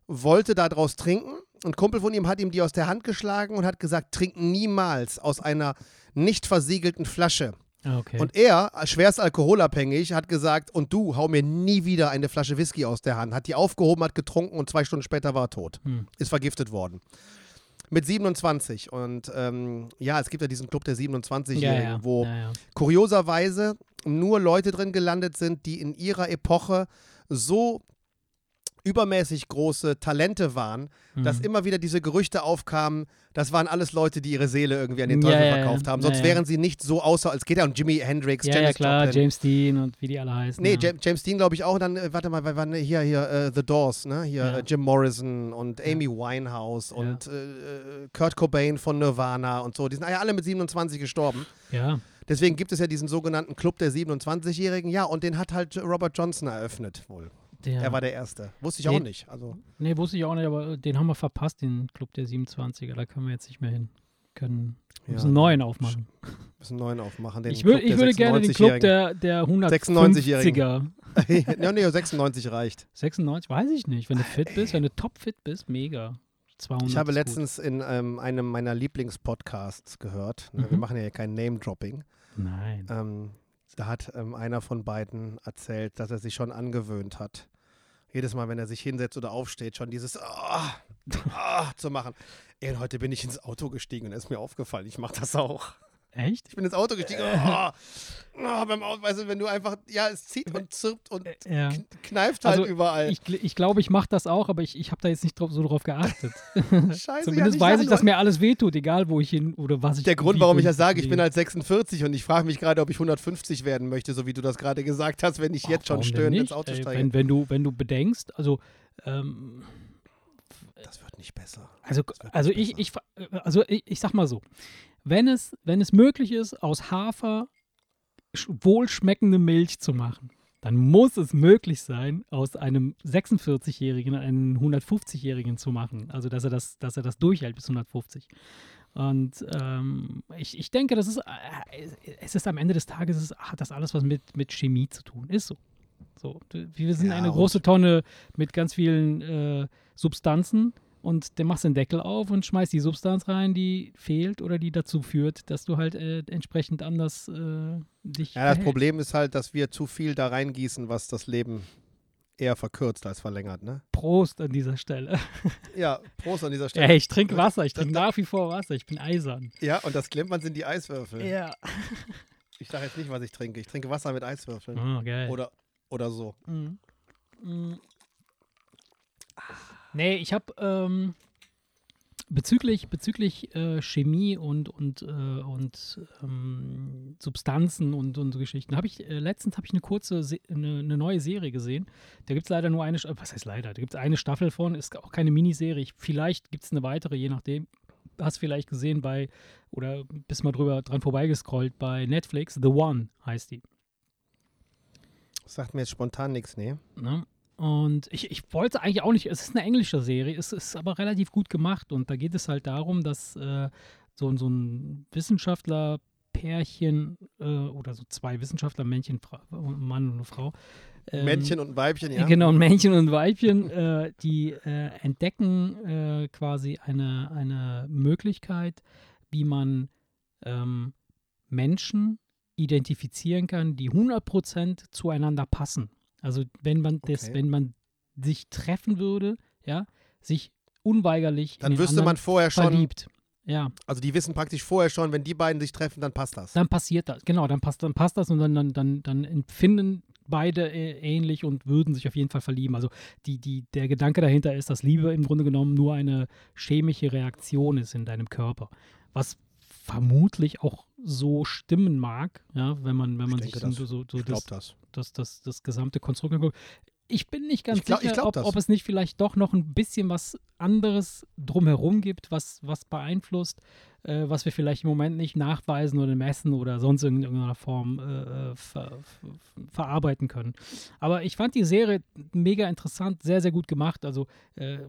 Wollte daraus trinken. Ein Kumpel von ihm hat ihm die aus der Hand geschlagen und hat gesagt, trink niemals aus einer nicht versiegelten Flasche. Ah, okay. Und er, schwerst alkoholabhängig, hat gesagt, und du, hau mir nie wieder eine Flasche Whisky aus der Hand. Hat die aufgehoben, hat getrunken und zwei Stunden später war er tot. Hm. Ist vergiftet worden. Mit 27. Und ähm, ja, es gibt ja diesen Club der 27-Jährigen, ja, ja. wo ja. kurioserweise nur Leute drin gelandet sind, die in ihrer Epoche so übermäßig große Talente waren, dass Mhm. immer wieder diese Gerüchte aufkamen, das waren alles Leute, die ihre Seele irgendwie an den Ja, Teufel ja, ja. verkauft haben. Ja, Sonst ja. wären sie nicht so außer, als geht ja um Jimi Hendrix, ja, ja, Janis klar, Joplin. James Dean und wie die alle heißen. Nee, ja. James, Dean glaube ich auch. Und dann, äh, warte mal, weil waren hier, hier, äh, The Doors, ne? Hier Ja. äh, Jim Morrison und Ja. Amy Winehouse Ja. und äh, Kurt Cobain von Nirvana und so. Die sind ja alle mit 27 gestorben. Ja, Deswegen gibt es ja diesen sogenannten Club der 27-Jährigen. Ja, und den hat halt Robert Johnson eröffnet wohl. Der, Er war der Erste. Wusste ich auch Nee. nicht. Also, Nee, wusste ich auch nicht, aber den haben wir verpasst, den Club der 27er. Da können wir jetzt nicht mehr hin. Können wir ja, müssen einen neuen aufmachen. müssen einen neuen aufmachen. Den Ich, Club ich würde gerne den Club 96-Jährigen. der, der 96-Jährigen. 150er. ja, nee, 96 reicht. 96, weiß ich nicht. Wenn du fit bist, wenn du topfit bist, mega. 200 Ich habe ist gut. letztens in ähm, einem meiner Lieblingspodcasts gehört. Ne, Wir Mhm. machen ja hier kein Name-Dropping. Nein. Ähm, da hat ähm, einer von beiden erzählt, dass er sich schon angewöhnt hat, jedes Mal, wenn er sich hinsetzt oder aufsteht, schon dieses ah, ah, zu machen. Ey, heute bin ich ins Auto gestiegen und ist mir aufgefallen, ich mache das auch. Echt? Ich bin ins Auto gestiegen. Oh, oh, beim Auto, weißt du, wenn du einfach, ja, es zieht und zirpt und Ja. kn- kneift halt Also, überall. Ich, ich glaube, ich mache das auch, aber ich, ich habe da jetzt nicht drauf, so drauf geachtet. Scheiße, ja, Zumindest nicht weiß ich, dass mir alles wehtut, egal wo ich hin oder was ich Der Grund, warum ich das sage, ich bin halt 46 und ich frage mich gerade, ob ich 150 werden möchte, so wie du das gerade gesagt hast, wenn ich Ach, jetzt schon stöhnend ins? Auto steige. Wenn, wenn, du, wenn du bedenkst, also ähm, das wird nicht besser. Also, also ich, ich, also ich, ich sag mal so, wenn es, wenn es möglich ist, aus Hafer sch- wohlschmeckende Milch zu machen, dann muss es möglich sein, aus einem 46-Jährigen einen 150-Jährigen zu machen. Also dass er das, dass er das durchhält bis 150. Und ähm, ich, ich denke, das ist, äh, es ist am Ende des Tages, es hat das alles was mit, mit Chemie zu tun. Ist so. So, wir sind Ja, eine große Tonne mit ganz vielen äh, Substanzen und dann machst du den Deckel auf und schmeißt die Substanz rein, die fehlt oder die dazu führt, dass du halt äh, entsprechend anders äh, dich Ja, das verhältst. Problem ist halt, dass wir zu viel da reingießen, was das Leben Eher verkürzt als verlängert, ne? Prost an dieser Stelle. Ja, Prost an dieser Stelle. Ey, ich trinke Wasser, ich trinke nach wie vor Wasser, ich bin eisern. Ja, und das Klimpern sind die Eiswürfel. Ja. Ich sage jetzt nicht, was ich trinke. Ich trinke Wasser mit Eiswürfeln. Oh, geil. Oder, oder so. Mhm. Mhm. Nee, ich habe ähm, bezüglich, bezüglich äh, Chemie und, und, äh, und ähm, Substanzen und, und so Geschichten, habe ich äh, letztens habe ich eine kurze, Se eine, eine neue Serie gesehen. Da gibt es leider nur eine, was heißt leider, da gibt es eine Staffel von, ist auch keine Miniserie. Ich, vielleicht gibt es eine weitere, je nachdem. Hast vielleicht gesehen bei, oder bist mal drüber dran vorbeigescrollt bei Netflix, The One heißt die. Das sagt mir jetzt spontan nichts, nee. Ne? Und ich, ich wollte eigentlich auch nicht, es ist eine englische Serie, es ist aber relativ gut gemacht und da geht es halt darum, dass äh, so, so ein Wissenschaftlerpärchen äh, oder so zwei Wissenschaftler, Männchen, Frau, Mann und eine Frau. ähm, Männchen und Weibchen, ja. Genau, Männchen und Weibchen, äh, die äh, entdecken äh, quasi eine, eine Möglichkeit, wie man ähm, Menschen identifizieren kann, die 100% zueinander passen. Also wenn man das, Okay. wenn man sich treffen würde, ja, sich unweigerlich Dann wüsste man vorher schon, verliebt. Ja, also die wissen praktisch vorher schon, wenn die beiden sich treffen, dann passt das. dann passiert das. Genau, dann passt, dann passt das und dann, dann, dann, dann empfinden beide äh, ähnlich und würden sich auf jeden Fall verlieben. Also die, die, der Gedanke dahinter ist, dass Liebe im Grunde genommen nur eine chemische Reaktion ist in deinem Körper. Was vermutlich auch so stimmen mag, ja, wenn man, wenn man Ich sich so, das. so, so ich das, das. das, das, das gesamte Konstrukt anguckt. Ich bin nicht ganz glaub- ich sicher, ob, ob es nicht vielleicht doch noch ein bisschen was anderes drumherum gibt, was, was beeinflusst, äh, was wir vielleicht im Moment nicht nachweisen oder messen oder sonst in irgendeiner Form äh, ver, verarbeiten können. Aber ich fand die Serie mega interessant, sehr, sehr gut gemacht. Also äh,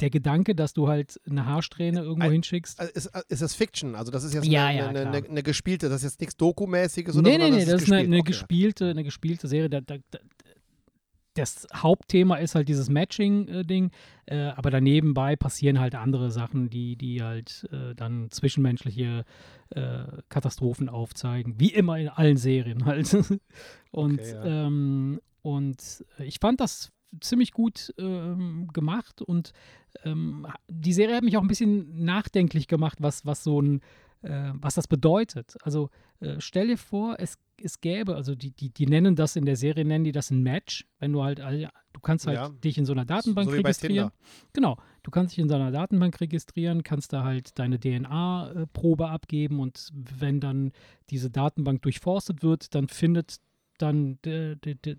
der Gedanke, dass du halt eine Haarsträhne irgendwo hinschickst. Also ist, ist das Fiction? Also das ist jetzt Ja, eine, ja, eine, eine, eine gespielte, das ist jetzt nichts Dokumäßiges oder Nee, so, nee, nee, das ist eine, Okay. gespielte, eine gespielte Serie. Da, da, da, das Hauptthema ist halt dieses Matching-Ding, äh, aber daneben bei passieren halt andere Sachen, die, die halt äh, dann zwischenmenschliche äh, Katastrophen aufzeigen, wie immer in allen Serien halt. und, Okay, ja. ähm, und äh, ich fand das ziemlich gut ähm, gemacht und ähm, die Serie hat mich auch ein bisschen nachdenklich gemacht, was, was so ein, äh, was das bedeutet. Also äh, stell dir vor, es, es gäbe, also die, die, die nennen das in der Serie, nennen die das ein Match, wenn du halt, all- du kannst halt Ja. dich in so einer Datenbank So registrieren. Genau, du kannst dich in so einer Datenbank registrieren, kannst da halt deine DNA-Probe abgeben und wenn dann diese Datenbank durchforstet wird, dann findet dann de, de, de,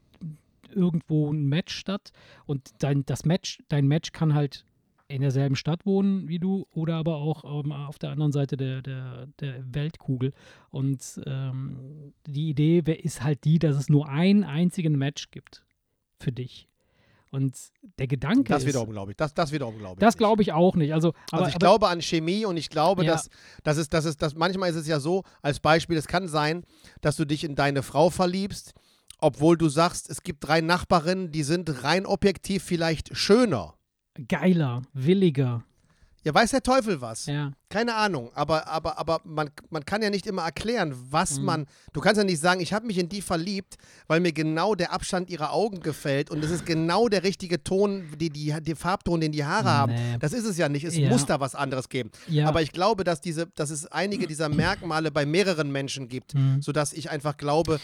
irgendwo ein Match statt und dein, das Match, dein Match kann halt in derselben Stadt wohnen wie du oder aber auch ähm, auf der anderen Seite der, der, der Weltkugel. Und ähm, die Idee ist halt die, dass es nur einen einzigen Match gibt für dich. Und der Gedanke Das ist, wiederum glaube ich. Das, das wiederum glaube ich. das glaube ich auch nicht. Also, aber, also ich aber, glaube an Chemie und ich glaube, Ja. dass, dass es, dass es, dass manchmal ist es ja so, als Beispiel, es kann sein, dass du dich in deine Frau verliebst, obwohl du sagst, es gibt drei Nachbarinnen, die sind rein objektiv vielleicht schöner. geiler, williger. Ja, weiß der Teufel was. Ja. Keine Ahnung, aber, aber, aber man, man kann ja nicht immer erklären, was Mhm. man. Du kannst ja nicht sagen, ich habe mich in die verliebt, weil mir genau der Abstand ihrer Augen gefällt und es ist genau der richtige Ton, die, die, die Farbton, den die Haare haben. Nee. Das ist es ja nicht. Es Ja. muss da was anderes geben. Ja. Aber ich glaube, dass, diese, dass es einige dieser Merkmale bei mehreren Menschen gibt, Mhm. sodass ich einfach glaube,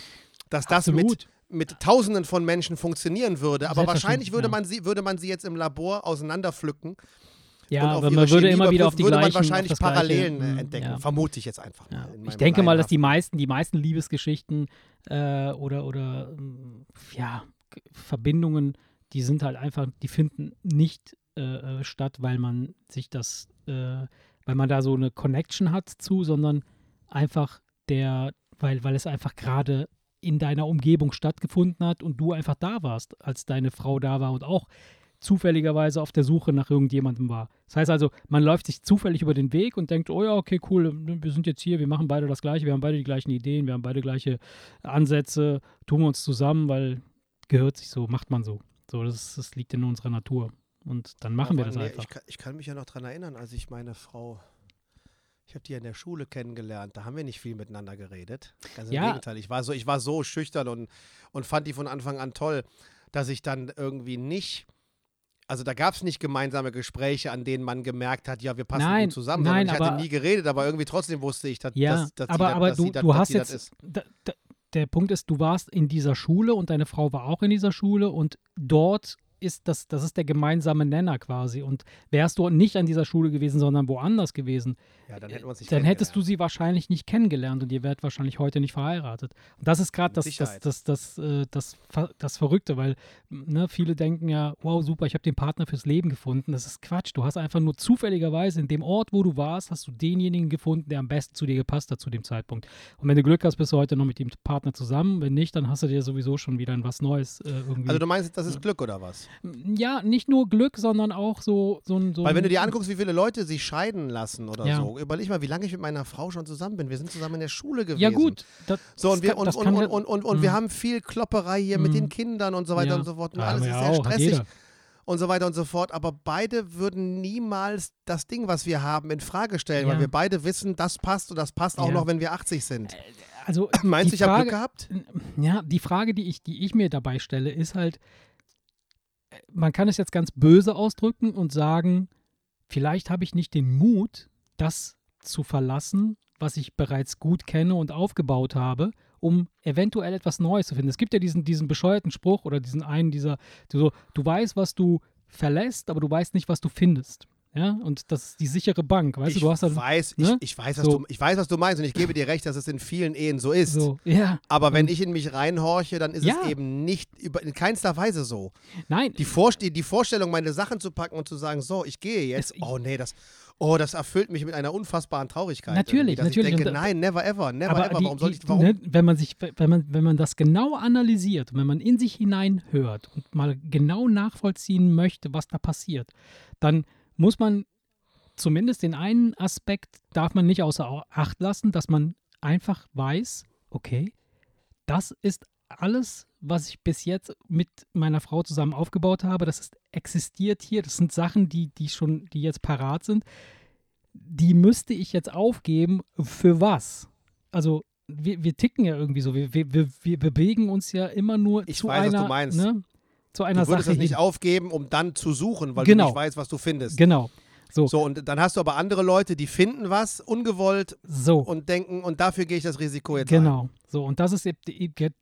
dass das mit, Absolut. mit Tausenden von Menschen funktionieren würde. Aber wahrscheinlich würde, ja. man sie, würde man sie jetzt im Labor auseinanderpflücken. Ja, aber man würde Chemie immer wieder auf die würde gleichen man wahrscheinlich Parallelen Gleiche, äh, mm, entdecken. Ja. Vermute ich jetzt einfach. Ja. Ich denke mal, dass die meisten, die meisten Liebesgeschichten äh, oder, oder ähm, ja, Verbindungen, die sind halt einfach, die finden nicht äh, äh, statt, weil man sich das, äh, weil man da so eine Connection hat zu, sondern einfach der, weil, weil es einfach gerade in deiner Umgebung stattgefunden hat und du einfach da warst, als deine Frau da war und auch zufälligerweise auf der Suche nach irgendjemandem war. Das heißt also, man läuft sich zufällig über den Weg und denkt, oh ja, okay, cool, wir sind jetzt hier, wir machen beide das Gleiche, wir haben beide die gleichen Ideen, wir haben beide gleiche Ansätze, tun wir uns zusammen, weil gehört sich so, macht man so. So, das, das liegt in unserer Natur. Und dann machen wir Aber das nee, einfach. Ich kann, ich kann mich ja noch daran erinnern, als ich meine Frau, ich habe die ja in der Schule kennengelernt, da haben wir nicht viel miteinander geredet. Ganz im Ja. Gegenteil, ich war so, ich war so schüchtern und, und fand die von Anfang an toll. dass ich dann irgendwie nicht, also da gab es nicht gemeinsame Gespräche, an denen man gemerkt hat, ja, wir passen Nein, gut zusammen. nein, ich aber- hatte nie geredet, aber irgendwie trotzdem wusste ich, dass, Ja, dass, dass aber, aber dass du, sie, dass, du hast jetzt, ist. da, da, der Punkt ist, du warst in dieser Schule und deine Frau war auch in dieser Schule und dort ist das, das ist der gemeinsame Nenner quasi. Und wärst du nicht an dieser Schule gewesen, sondern woanders gewesen, Ja, dann nicht dann hättest du sie wahrscheinlich nicht kennengelernt und ihr wärt wahrscheinlich heute nicht verheiratet. Und das ist gerade das, das, das, das, äh, das, das Verrückte, weil ne, viele denken ja, wow, super, ich habe den Partner fürs Leben gefunden. Das ist Quatsch. Du hast einfach nur zufälligerweise in dem Ort, wo du warst, hast du denjenigen gefunden, der am besten zu dir gepasst hat zu dem Zeitpunkt. Und wenn du Glück hast, bist du heute noch mit dem Partner zusammen. Wenn nicht, dann hast du dir sowieso schon wieder was Neues äh, irgendwie. Also du meinst, das ist Glück oder was? Ja, nicht nur Glück, sondern auch so, so ein. So Weil wenn du dir anguckst, wie viele Leute sich scheiden lassen oder Ja. so, überleg mal, wie lange ich mit meiner Frau schon zusammen bin. Wir sind zusammen in der Schule gewesen. Ja, gut. Das, So, und wir, kann- und, das und, kann und, ja- und, und, und wir Mhm. haben viel Klopperei hier mit Mhm. den Kindern und so weiter Ja. und so fort. Und Ja, alles ist sehr auch, stressig und so weiter und so fort. Aber beide würden niemals das Ding, was wir haben, in Frage stellen, weil Ja. wir beide wissen, das passt und das passt auch Ja. noch, wenn wir 80 sind. Also, Meinst du, ich habe Glück gehabt? Ja, die Frage, die ich, die ich mir dabei stelle, ist halt, äh, man kann es jetzt ganz böse ausdrücken und sagen, vielleicht habe ich nicht den Mut, das zu verlassen, was ich bereits gut kenne und aufgebaut habe, um eventuell etwas Neues zu finden. Es gibt ja diesen, diesen bescheuerten Spruch oder diesen einen dieser, so, du weißt, was du verlässt, aber du weißt nicht, was du findest. Ja, und das ist die sichere Bank, weißt ich du, du hast dann weiß, ne? ich, ich, weiß, was So. du, ich weiß, was du meinst und ich gebe dir recht, dass es in vielen Ehen so ist. so, ja, Aber wenn ich in mich reinhorche, dann ist Ja. es eben nicht über, in keinster Weise so. nein, Die, Vorst die, Vorstellung, meine Sachen zu packen und zu sagen, so, ich gehe jetzt, Es- oh nee, das, oh, das erfüllt mich mit einer unfassbaren Traurigkeit. Natürlich, natürlich. Ich denke, Und nein, never ever, never aber ever. die, warum soll ich, warum? Ne, wenn man sich, wenn man, wenn man das genau analysiert und wenn man in sich hineinhört und mal genau nachvollziehen möchte, was da passiert, dann muss man zumindest den einen Aspekt darf man nicht außer Acht lassen, dass man einfach weiß, okay, das ist alles, was ich bis jetzt mit meiner Frau zusammen aufgebaut habe, das ist, existiert hier, das sind Sachen, die, die schon, die jetzt parat sind, die müsste ich jetzt aufgeben, für was? Also, wir, wir ticken ja irgendwie so, wir, wir, wir, bewegen uns ja immer nur Ich zu weiß, was einer, du meinst. Ne, zu einer Du würdest Sache das nicht hin. aufgeben, um dann zu suchen, weil Genau. du nicht weißt, was du findest. Genau, so, So, und dann hast du aber andere Leute, die finden was ungewollt so. und denken, und dafür gehe ich das Risiko jetzt ein. Genau. So, und das ist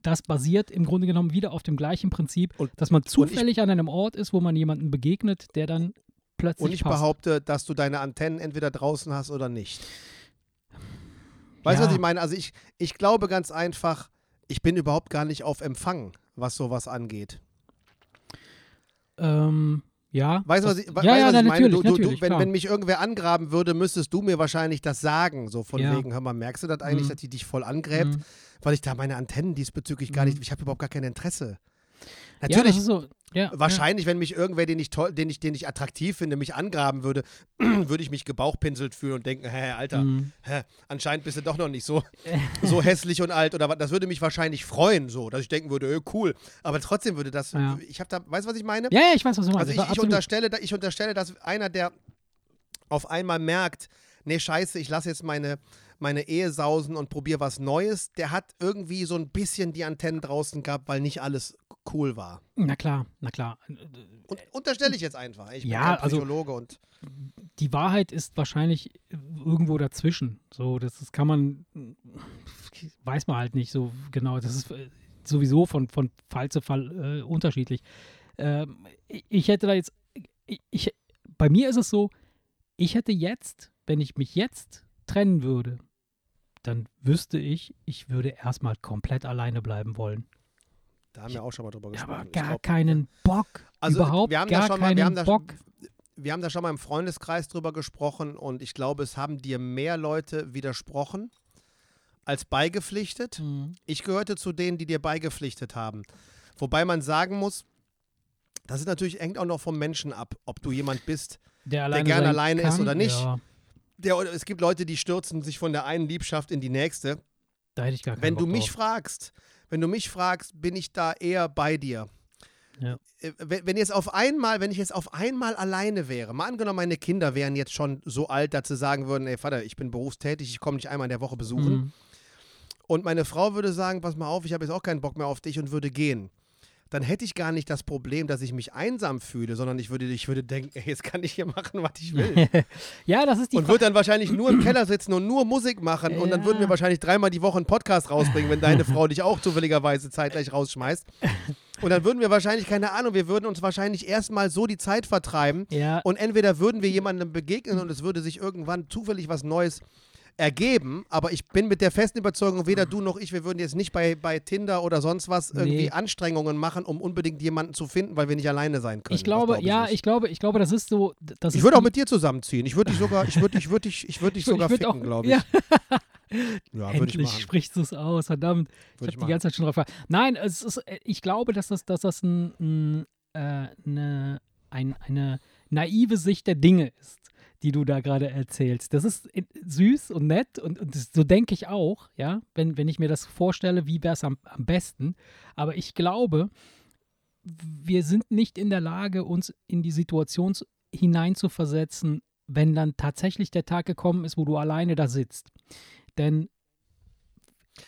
das basiert im Grunde genommen wieder auf dem gleichen Prinzip, Und- dass man ich- zufällig an einem Ort ist, wo man jemanden begegnet, der dann plötzlich Und ich passt. behaupte, dass du deine Antennen entweder draußen hast oder nicht. Weißt du, Ja. was ich meine? Also ich, ich glaube ganz einfach, ich bin überhaupt gar nicht auf Empfang, was sowas angeht. Ähm, ja. Weißt du, das- was ich, ja, weißt, ja, was na, ich meine? Du, du, du, wenn, wenn mich irgendwer angraben würde, müsstest du mir wahrscheinlich das sagen. So von Ja. wegen, hör mal, merkst du das eigentlich, Mhm. dass die dich voll angräbt? Mhm. Weil ich da meine Antennen diesbezüglich gar Mhm. nicht, ich habe überhaupt gar kein Interesse. Ja, Natürlich, ist so, ja, Wahrscheinlich, wenn mich irgendwer, den ich toll, den ich, den ich attraktiv finde, mich angraben würde, würde ich mich gebauchpinselt fühlen und denken, hä, Ja. Alter, Mhm. hä, anscheinend bist du doch noch nicht so, so hässlich und alt oder was. Das würde mich wahrscheinlich freuen, so, dass ich denken würde, äh, cool. Aber trotzdem würde das, Ja. ich habe da, weißt du, was ich meine? Ja, ja, ich weiß, was du meinst. also ich, ich, unterstelle, ich unterstelle, dass einer, der auf einmal merkt, nee, scheiße, ich lasse jetzt meine, meine Ehe sausen und probiere was Neues, der hat irgendwie so ein bisschen die Antennen draußen gehabt, weil nicht alles cool war. Na klar, na klar. Und unterstelle ich jetzt einfach. Ich bin Ja, kein also- Psychologe und Die Wahrheit ist wahrscheinlich irgendwo dazwischen. So, das, das kann man, weiß man halt nicht so genau. Das ist äh, sowieso von, von Fall zu Fall äh, unterschiedlich. Ähm, ich- hätte da jetzt, ich, bei mir ist es so, ich hätte jetzt, wenn ich mich jetzt trennen würde, dann wüsste ich, ich würde erstmal komplett alleine bleiben wollen. da haben wir auch schon mal drüber gesprochen. aber gar glaub, keinen Bock. Also, überhaupt wir haben da gar schon mal- keinen wir haben da- Bock. wir haben da schon mal im Freundeskreis drüber gesprochen und ich glaube, es haben dir mehr Leute widersprochen als beigepflichtet. Mhm. Ich gehörte zu denen, die dir beigepflichtet haben. Wobei man sagen muss, das ist natürlich hängt auch noch vom Menschen ab, ob du jemand bist, Der, alleine gerne sein alleine ist kann, oder nicht. Ja, der es gibt Leute, die stürzen sich von der einen Liebschaft in die nächste. da hätte ich gar keinen Wenn Bock du mich drauf. fragst, wenn du mich fragst, bin ich da eher bei dir. Ja. Äh, Wenn, wenn jetzt auf einmal, wenn ich jetzt auf einmal alleine wäre, mal angenommen, meine Kinder wären jetzt schon so alt, dass sie sagen würden, ey Vater, ich bin berufstätig, ich komme dich einmal in der Woche besuchen. Mhm. Und meine Frau würde sagen, pass mal auf, ich habe jetzt auch keinen Bock mehr auf dich und würde gehen. Dann hätte ich gar nicht das Problem, dass ich mich einsam fühle, sondern ich würde, ich würde denken, ey, jetzt kann ich hier machen, was ich will. ja, das ist die und würde dann wahrscheinlich nur im Keller sitzen und nur Musik machen und dann würden wir wahrscheinlich dreimal die Woche einen Podcast rausbringen, wenn deine Frau dich auch zufälligerweise zeitgleich rausschmeißt. Und dann würden wir wahrscheinlich, keine Ahnung, wir würden uns wahrscheinlich erstmal so die Zeit vertreiben. Ja. Und entweder würden wir jemandem begegnen und es würde sich irgendwann zufällig was Neues ergeben, aber ich bin mit der festen Überzeugung, weder du noch ich, wir würden jetzt nicht bei, bei Tinder oder sonst was irgendwie Nee. Anstrengungen machen, um unbedingt jemanden zu finden, weil wir nicht alleine sein können. Ich glaube, glaub ja, nicht. ich glaube, ich glaube, das ist so. Das Ich würde auch mit dir zusammenziehen. Ich würde dich sogar, ich würde dich, würde dich, ich würde dich Ich würd- sogar ich würd ficken, glaube ich. Ja, Ja, ich endlich sprichst du es aus, verdammt. Würde ich ich habe die ganze Zeit schon drauf. Nein, es ist, äh, ich glaube, dass das, dass das ein, ein, äh, eine, ein, eine naive Sicht der Dinge ist, die du da gerade erzählst. Das ist süß und nett und, und das, so denke ich auch, ja, wenn, wenn ich mir das vorstelle, wie wäre es am, am besten. Aber ich glaube, wir sind nicht in der Lage, uns in die Situation zu- hineinzuversetzen, wenn dann tatsächlich der Tag gekommen ist, wo du alleine da sitzt. Denn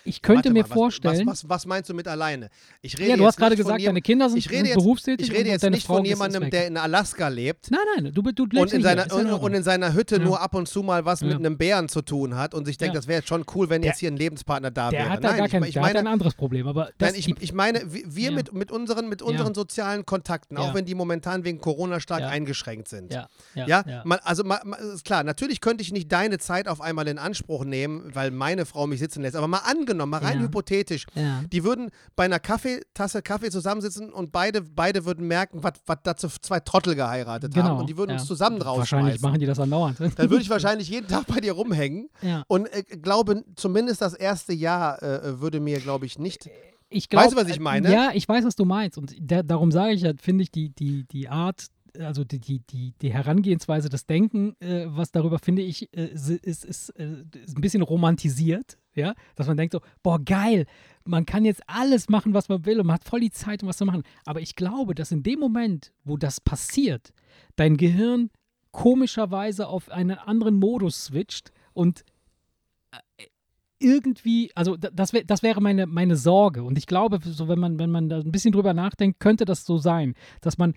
ich könnte Warte mir mal, vorstellen, Was, was, was meinst du mit alleine? Ich rede ja, du jetzt hast gerade gesagt, deine Kinder sind, ich rede jetzt- berufstätig Ich rede jetzt nicht Frau von jemandem, der in Alaska lebt Nein, nein, du, du lebst und in, seiner, und, und in seiner Hütte Ja. nur ab und zu mal was mit Ja. einem Bären zu tun hat und sich denkt, Ja. das wäre jetzt schon cool, wenn Der- jetzt hier ein Lebenspartner da der wäre. hat da Nein, gar ich, kein, ich der hat ein anderes Problem, aber das, Nein, ich, ich meine, wir mit, mit unseren, mit unseren sozialen Kontakten, auch wenn die momentan wegen Corona stark eingeschränkt sind. ja. Man, also ist klar, natürlich könnte ich nicht deine Zeit auf einmal in Anspruch nehmen, weil meine Frau mich sitzen lässt. Aber mal angenommen, mal rein Ja. hypothetisch, ja. die würden bei einer Kaffeetasse Kaffee zusammensitzen und beide, beide würden merken, was dazu zwei Trottel geheiratet haben Genau, und die würden uns zusammen Wahrscheinlich rausschmeißen. machen die das andauernd. Dann würde ich wahrscheinlich jeden Tag bei dir rumhängen und äh, glaube, zumindest das erste Jahr äh, würde mir, glaube ich, nicht. Ich glaub, Weißt du, was ich meine? Ja, ich weiß, was du meinst. Und da, darum sage ich ja, finde ich die, die, die Art, also die, die, die, die Herangehensweise, das Denken, äh, was darüber finde ich, äh, ist, ist, äh, ist ein bisschen romantisiert. Ja, dass man denkt so, boah, geil, man kann jetzt alles machen, was man will und man hat voll die Zeit, um was zu machen. Aber ich glaube, dass in dem Moment, wo das passiert, dein Gehirn komischerweise auf einen anderen Modus switcht und äh, irgendwie, also da- das, wär, das wäre meine, meine Sorge. Und ich glaube, so wenn man, wenn man da ein bisschen drüber nachdenkt, könnte das so sein, dass man,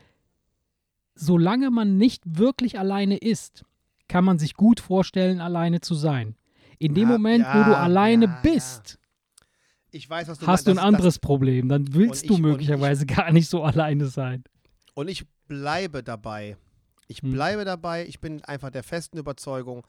solange man nicht wirklich alleine ist, kann man sich gut vorstellen, alleine zu sein. In dem Ja, Moment, wo du ja, alleine ja, bist, Ich weiß, du hast du ein meinst. Das- anderes Problem. Dann willst du ich- und möglicherweise gar nicht so alleine sein. Und ich bleibe dabei. Ich Hm. bleibe dabei. Ich bin einfach der festen Überzeugung,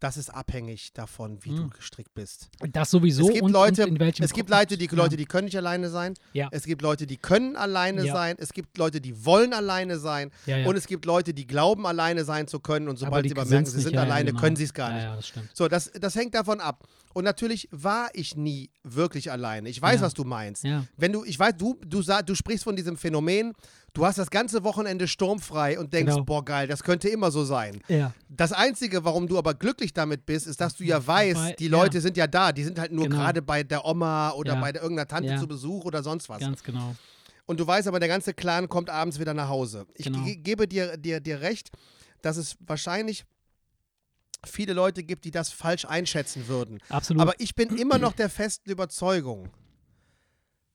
das ist abhängig davon, wie du Hm. gestrickt bist. Das sowieso Es gibt und, Leute- und Es gibt Leute, die Ja. Leute, die können nicht alleine sein. Ja. Es gibt Leute, die können alleine Ja. sein. Es gibt Leute, die wollen alleine sein. Und es gibt Leute, die glauben, alleine sein zu können. Und sobald sie aber merken, sie sind alleine, genau. können sie es gar nicht. Ja, das stimmt. So, das, das hängt davon ab. Und natürlich war ich nie wirklich alleine. Ich weiß, Ja. was du meinst. Ja. Wenn du, ich weiß, du, du, du sprichst von diesem Phänomen, du hast das ganze Wochenende sturmfrei und denkst, Genau. boah, geil, das könnte immer so sein. Ja. Das Einzige, warum du aber glücklich damit bist, ist, dass du ja weißt, Weil- die. Leute sind ja da. Die sind halt nur Genau. gerade bei der Oma oder bei der, irgendeiner Tante zu Besuch oder sonst was. Ganz genau. Und du weißt aber, der ganze Clan kommt abends wieder nach Hause. Ich Genau. ge gebe dir, dir, dir recht, dass es wahrscheinlich viele Leute gibt, die das falsch einschätzen würden. Absolut. Aber ich bin immer noch der festen Überzeugung,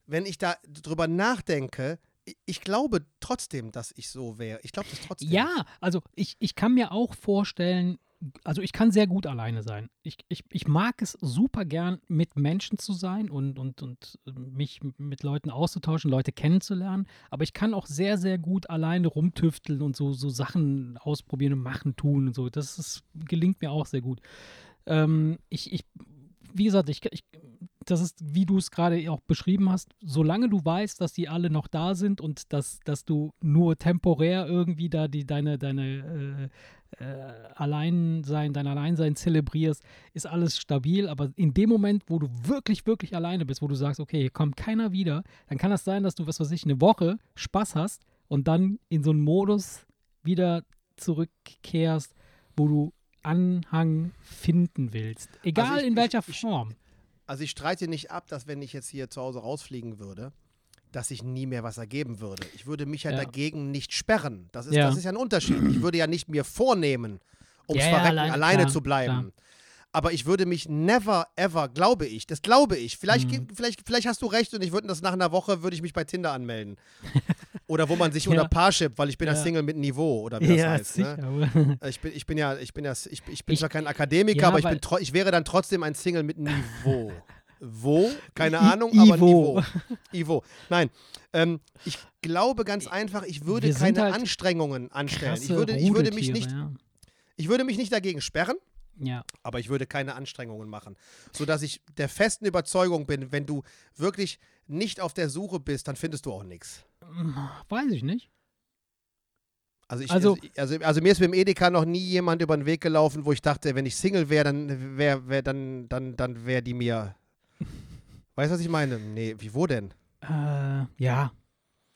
wenn ich da drüber nachdenke, ich, ich glaube trotzdem, dass ich so wäre. Ich glaube das trotzdem. Ja, also ich, ich kann mir auch vorstellen, also ich kann sehr gut alleine sein. Ich, ich, ich mag es super gern, mit Menschen zu sein und, und, und mich mit Leuten auszutauschen, Leute kennenzulernen. Aber ich kann auch sehr, sehr gut alleine rumtüfteln und so, so Sachen ausprobieren und machen, tun und so. Das ist, gelingt mir auch sehr gut. Ähm, ich, ich, wie gesagt, ich, ich, das ist, wie du es gerade auch beschrieben hast, solange du weißt, dass die alle noch da sind und dass, dass du nur temporär irgendwie da die, deine, deine äh, äh, Alleinsein, dein Alleinsein zelebrierst, ist alles stabil. Aber in dem Moment, wo du wirklich, wirklich alleine bist, wo du sagst, okay, hier kommt keiner wieder, dann kann das sein, dass du, was weiß ich, eine Woche Spaß hast und dann in so einen Modus wieder zurückkehrst, wo du Anhang finden willst. Egal Also ich- in ich- welcher ich- Form. Also ich streite nicht ab, dass wenn ich jetzt hier zu Hause rausfliegen würde, dass sich nie mehr was ergeben würde. Ich würde mich ja, Ja. dagegen nicht sperren. Das ist, Ja. das ist ja ein Unterschied. Ich würde ja nicht mir vornehmen, ums Ja, Verrecken allein- alleine klar, zu bleiben. Aber ich würde mich never ever, glaube ich, das glaube ich. Vielleicht, Mhm. vielleicht, vielleicht hast du recht und ich würde das nach einer Woche würde ich mich bei Tinder anmelden. Oder wo man sich Ja. unter Parship, weil ich bin ja Ja. Single mit Niveau oder wie das heißt. Ne? sicher. Ich bin, ich bin ja, ich bin ja, ich, ich bin Ich- zwar kein Akademiker, ja, aber ich, bin ich wäre dann trotzdem ein Single mit Niveau. Wo? Keine I- Ahnung, aber Ivo. Niveau. Ivo. Nein, ähm, ich glaube ganz einfach, ich würde keine halt Anstrengungen anstellen. Ich würde, ich würde mich nicht, ich würde mich nicht dagegen sperren, Ja. aber ich würde keine Anstrengungen machen, sodass ich der festen Überzeugung bin, wenn du wirklich nicht auf der Suche bist, dann findest du auch nichts. Weiß ich nicht. Also, ich, Also- also, also, also mir ist mit dem Edeka noch nie jemand über den Weg gelaufen, wo ich dachte, wenn ich Single wäre, dann wäre wär, dann, dann, dann wäre die mir. Weißt du, was ich meine? Nee, wie wo denn? Äh, ja.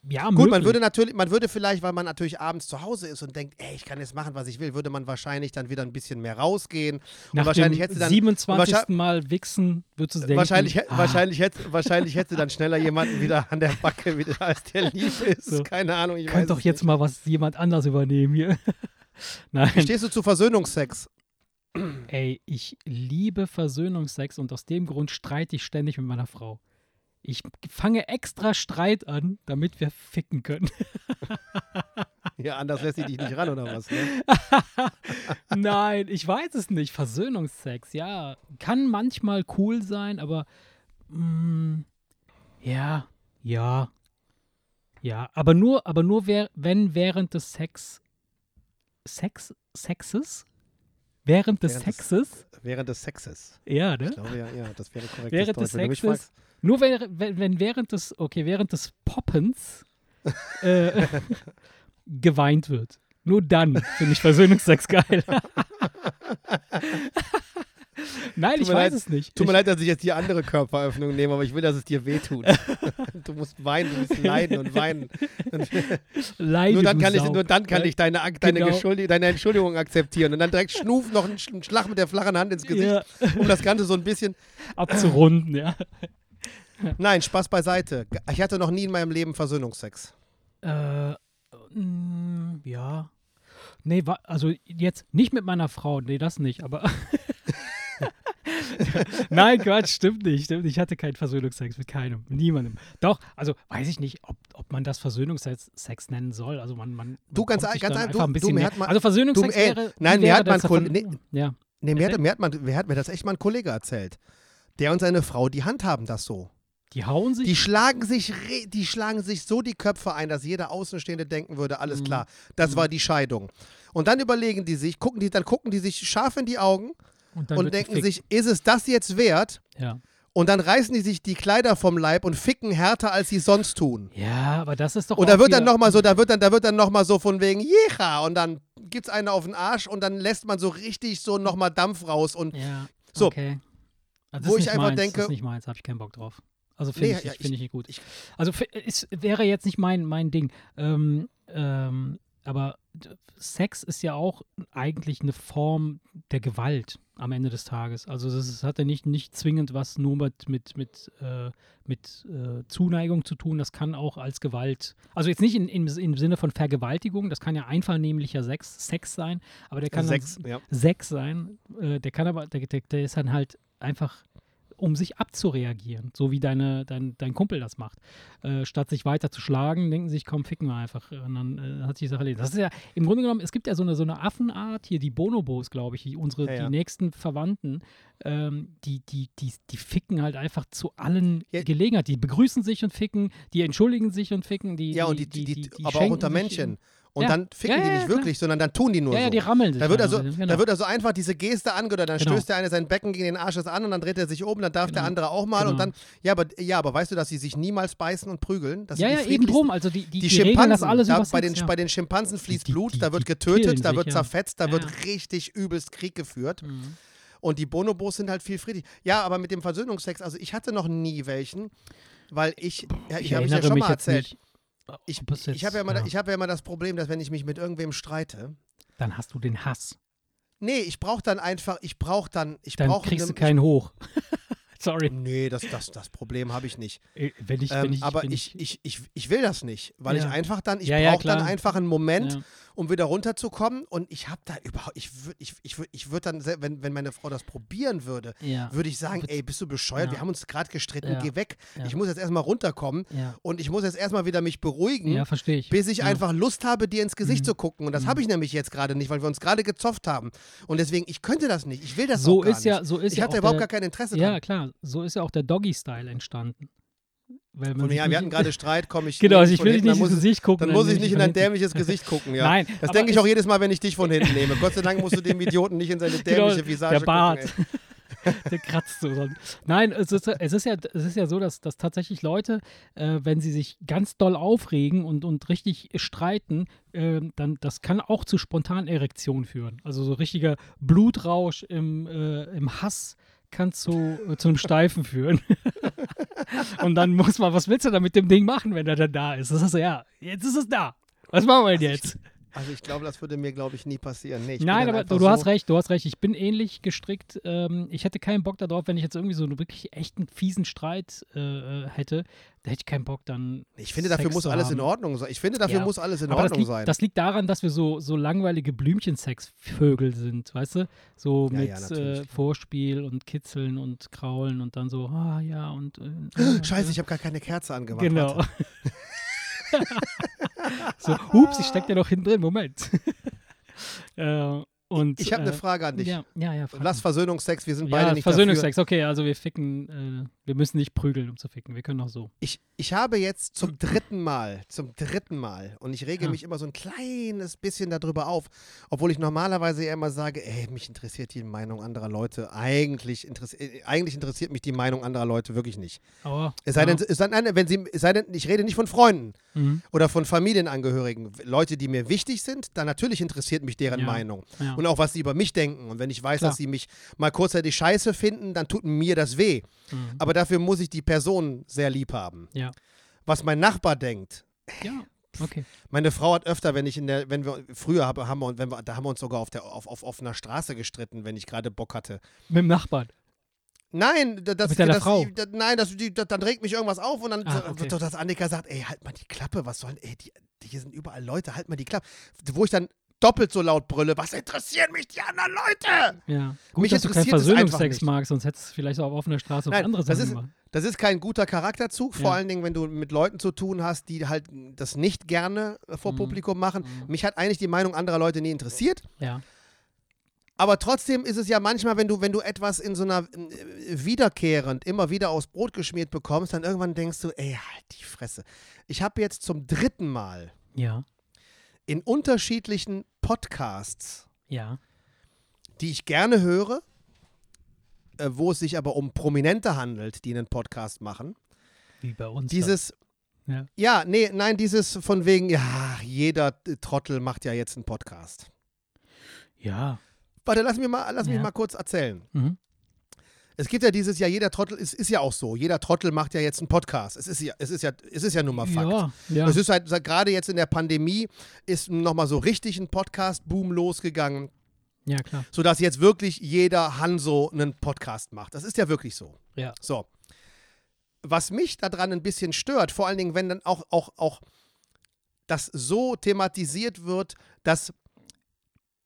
Ja, Gut, man möglich. würde natürlich, man würde vielleicht, weil man natürlich abends zu Hause ist und denkt, ey, ich kann jetzt machen, was ich will, würde man wahrscheinlich dann wieder ein bisschen mehr rausgehen. Nach wahrscheinlich dem hätte dann- 27. wahrscheinlich- Mal wichsen, würdest du denken, wahrscheinlich, ah, wahrscheinlich, hätte, wahrscheinlich hätte dann schneller jemanden wieder an der Backe, wieder, als der lieb ist. So. Keine Ahnung, ich Könnt doch jetzt nicht. mal was jemand anders übernehmen hier. Nein. Wie stehst du zu Versöhnungsex? Ey, ich liebe Versöhnungsex und aus dem Grund streite ich ständig mit meiner Frau. Ich fange extra Streit an, damit wir ficken können. Ja, anders lässt sie dich nicht ran, oder was? Ne? Nein, ich weiß es nicht. Versöhnungsex, ja. Kann manchmal cool sein, aber mm, ja, ja. Ja, aber nur, aber nur wer, wenn während des Sex Sex Sexes? Während des Während des- Sexes? Während des Sexes. Ja, Ich ne? glaube, ja, ja, das wäre korrekt. Während des Sexes, nur wenn, wenn, während des, okay, während des Poppens äh, geweint wird. Nur dann finde ich Versöhnungsex geil. Nein, ich weiß leid, es nicht. Tut mir ich, leid, dass ich jetzt die andere Körperöffnung nehme, aber ich will, dass es dir wehtut. du musst weinen, du musst leiden und weinen. leide, nur dann kann ich, nur dann kann Ja, ich deine, deine, Genau. Deine Entschuldigung akzeptieren. Und dann direkt Schnuf noch einen Schlag mit der flachen Hand ins Gesicht, ja, um das Ganze so ein bisschen. abzurunden, ja. Nein, Spaß beiseite. Ich hatte noch nie in meinem Leben Versöhnungsex. Äh, mm, ja. Nee, also jetzt nicht mit meiner Frau, nee, das nicht, aber. Nein, Quatsch, stimmt nicht, stimmt nicht. Ich hatte keinen Versöhnungsex mit keinem, mit niemandem. Doch, also weiß ich nicht, ob, ob man das Versöhnungsex Sex nennen soll. Also man, man, man Du, ganz ganz dann ein- du- einfach ein du, bisschen mir näher. hat mal- Also Versöhnungsex du, ey, wäre. nein, wie mir wäre hat mein das Koll- Ver- nee. Ja, Nee, mir hat, Erzähl. mir, hat man, mir hat mir das echt mal ein Kollege erzählt. Der und seine Frau, die handhaben das so. Die hauen sich. Die schlagen sich, die schlagen sich so die Köpfe ein, dass jeder Außenstehende denken würde, alles Mhm. klar, das Mhm. war die Scheidung. Und dann überlegen die sich, gucken die, dann gucken die sich scharf in die Augen und und denken sich, ist es das jetzt wert? Ja. Und dann reißen die sich die Kleider vom Leib und ficken härter, als sie sonst tun. ja, aber das ist doch. Und da wird dann nochmal so, da wird dann, da wird dann noch mal so von wegen, jecha, und dann gibt's einen auf den Arsch und dann lässt man so richtig so nochmal Dampf raus und Ja, So. okay. Also Wo ich einfach meins, denke- Das ist nicht meins, habe ich keinen Bock drauf. Also finde Nee, ich, ja, ich, find ich nicht gut. ich- also es wäre jetzt nicht mein, mein Ding. Ähm, ähm, aber Sex ist ja auch eigentlich eine Form der Gewalt am Ende des Tages. Also das ist, hat ja nicht, nicht zwingend was nur mit, mit, mit, äh, mit äh, Zuneigung zu tun. Das kann auch als Gewalt, also jetzt nicht in, in, im Sinne von Vergewaltigung, das kann ja einvernehmlicher Sex, Sex sein, aber der kann Sex, ja. Sex sein. Äh, der kann aber, der, der, der ist dann halt einfach, um sich abzureagieren, so wie deine, dein, dein Kumpel das macht. Äh, statt sich weiter zu schlagen, denken sie sich, komm, ficken wir einfach. Und dann äh, hat sich die Sache erledigt. Das ist ja, im Grunde genommen, es gibt ja so eine, so eine Affenart, hier die Bonobos, glaube ich, die, unsere, Ja, ja. die nächsten Verwandten, ähm, die, die, die, die ficken halt einfach zu allen Ja. Gelegenheiten. Die begrüßen sich und ficken, die entschuldigen sich und ficken, die, Ja, und die, die, die, aber auch unter Menschen. Und Ja. dann ficken Ja, die ja, nicht klar. wirklich, sondern dann tun die nur Ja, ja, so. die rammeln sich. Da wird, also, bisschen, da wird also einfach diese Geste angedeutet, dann Genau. stößt der eine sein Becken gegen den Arsch des an und dann dreht er sich um, dann darf der Genau. andere auch mal und Genau. dann, ja aber, ja, aber weißt du, dass sie sich niemals beißen und prügeln? Das ja, ja, die eben drum. Also die, die, Die, die regeln das Schimpansen, alles da bei, den, ja. bei den Schimpansen fließt Die- die- Blut, die- da wird die getötet, da wird ja. zerfetzt, da Ja. wird richtig übelst Krieg geführt. Mhm. Und die Bonobos sind halt viel friedlich. Ja, aber mit dem Versöhnungsex, also ich hatte noch nie welchen, weil ich, ja, ich, Ich habe ich ja schon mal erzählt. Ich, ich habe ja, immer- ja. ich hab ja immer das Problem, dass wenn ich mich mit irgendwem streite, Dann hast du den Hass. nee, ich brauche dann einfach, ich brauche dann, ich Dann brauche kriegst du keinen hoch. Sorry. Nee, das, das, das Problem habe ich nicht. Äh, Wenn ich, Ähm, wenn ich, aber wenn ich, ich, ich, ich will das nicht, weil Ja. ich einfach dann, ich Ja, ja, brauche dann einfach einen Moment, ja. um wieder runterzukommen. Und ich habe da überhaupt, ich würde ich, ich würd, ich würd dann, wenn, wenn meine Frau das probieren würde, Ja. würde ich sagen, ey, bist du bescheuert? Ja. Wir haben uns gerade gestritten, Ja. geh weg. Ja. Ich muss jetzt erstmal runterkommen Ja, und ich muss jetzt erstmal wieder mich beruhigen. ja verstehe ich. Bis ich ja. einfach Lust habe, dir ins Gesicht Mhm. zu gucken. Und das Mhm. habe ich nämlich jetzt gerade nicht, weil wir uns gerade gezofft haben. Und deswegen, ich könnte das nicht. Ich will das so auch gar ist ja, nicht. so ist ich ja auch überhaupt der, gar kein Interesse Ja, dran. klar, so ist ja auch der Doggy-Style entstanden. Weil Von ja, wir hatten gerade Streit, komme ich. Genau, also ich will dich nicht ins Gesicht gucken. Dann muss ich nicht in dein dämliches Gesicht gucken, ja. Nein, das denke ich auch es- jedes Mal, wenn ich dich von hinten nehme. Gott sei Dank musst du dem Idioten nicht in seine Genau, dämliche Visage der Bart. gucken. Der kratzt so. Nein, es ist, es ist, ja, es ist ja so, dass, dass tatsächlich Leute, äh, wenn sie sich ganz doll aufregen und, und richtig streiten, äh, dann das kann auch zu spontanen Erektionen führen. Also so richtiger Blutrausch im, äh, im Hass kann zu, äh, zu einem Steifen führen. und dann muss man, was willst du da mit dem Ding machen, wenn er dann da ist? Das ist ja, jetzt ist es da. Was machen wir denn jetzt? Also ich glaube, das würde mir, glaube ich, nie passieren. Nee, Nein, aber du, du hast so, recht, du hast recht. Ich bin ähnlich gestrickt. Ähm, ich hätte keinen Bock darauf, wenn ich jetzt irgendwie so einen wirklich echten fiesen Streit äh, äh, hätte. Da hätte ich keinen Bock dann. Ich finde, dafür Sex muss alles in haben. Ordnung sein. Ich finde, dafür Ja. muss alles in Aber das Ordnung liegt, sein. das liegt daran, dass wir so, so langweilige Blümchensexvögel sind, weißt du? So Ja, mit ja, äh. Vorspiel und Kitzeln und Kraulen und dann so, ah ja, und. Äh, Scheiße, ich habe gar keine Kerze angemacht. Genau. So, hups, ich steck ja noch hinten drin, Moment. äh, und, Ich habe eine äh, Frage an dich. Ja, ja, ja. Lass. Versöhnungsex, wir sind beide Ja, nicht Versöhnungsex, okay, also wir ficken, äh, wir müssen nicht prügeln, um zu ficken, wir können auch so. Ich, ich habe jetzt zum dritten Mal, zum dritten Mal, und ich rege Ja. mich immer so ein kleines bisschen darüber auf, obwohl ich normalerweise ja immer sage, ey, mich interessiert die Meinung anderer Leute. Eigentlich, interessi äh, eigentlich interessiert mich die Meinung anderer Leute wirklich nicht. Aber, Es sei denn, es sei denn, wenn sie, es sei denn, ich rede nicht von Freunden Mhm. oder von Familienangehörigen, Leute, die mir wichtig sind, dann natürlich interessiert mich deren. Meinung. Ja. Und auch, was sie über mich denken. Und wenn ich weiß, Klar. dass sie mich mal kurzzeitig scheiße finden, dann tut mir das weh. Mhm. Aber dafür muss ich die Person sehr lieb haben. Ja. Was mein Nachbar denkt. ja, okay. Meine Frau hat öfter, wenn ich in der, wenn wir früher haben, haben wir, wenn wir, da haben wir uns sogar auf der auf, auf offener Straße gestritten, wenn ich gerade Bock hatte. Mit dem Nachbarn. Nein, da- das, Mit deiner das, Frau? Da, nein, das, die, da, dann regt mich irgendwas auf und dann Ah, okay. so, dass Annika sagt, ey, halt mal die Klappe, was sollen, ey, die hier sind überall Leute, halt mal die Klappe. Wo ich dann doppelt so laut brülle, was interessieren mich die anderen Leute? Ja. Gut, Mich dass du keinen interessiert es einfach Versöhnungsex magst, sonst hättest du vielleicht auch auf offener Straße auf Nein, andere das Sachen ist- gemacht. Das ist kein guter Charakterzug, vor Ja. allen Dingen, wenn du mit Leuten zu tun hast, die halt das nicht gerne äh, vor Mhm. Publikum machen. Mhm. Mich hat eigentlich die Meinung anderer Leute nie interessiert. Ja. Aber trotzdem ist es ja manchmal, wenn du, wenn du etwas in so einer äh, wiederkehrend immer wieder aufs Brot geschmiert bekommst, dann irgendwann denkst du, ey, halt die Fresse. Ich habe jetzt zum dritten Mal Ja. In unterschiedlichen Podcasts, Ja. die ich gerne höre, äh, wo es sich aber um Prominente handelt, die einen Podcast machen, Wie bei uns. dieses, Ja. ja, nee, nein, dieses von wegen, ja, jeder Trottel macht ja jetzt einen Podcast. Ja. Warte, lass mich mal, lass mich Ja. mal kurz erzählen. Mhm. Es gibt ja dieses Jahr, jeder Trottel, es ist ja auch so, jeder Trottel macht ja jetzt einen Podcast. Es ist ja, es ist ja, es ist ja nun mal Fakt. Ja, ja. Es ist halt, gerade jetzt in der Pandemie ist nochmal so richtig ein Podcast-Boom losgegangen, ja, klar. sodass jetzt wirklich jeder Hanso einen Podcast macht. Das ist ja wirklich so. Ja. So. Was mich daran ein bisschen stört, vor allen Dingen, wenn dann auch, auch, auch das so thematisiert wird, dass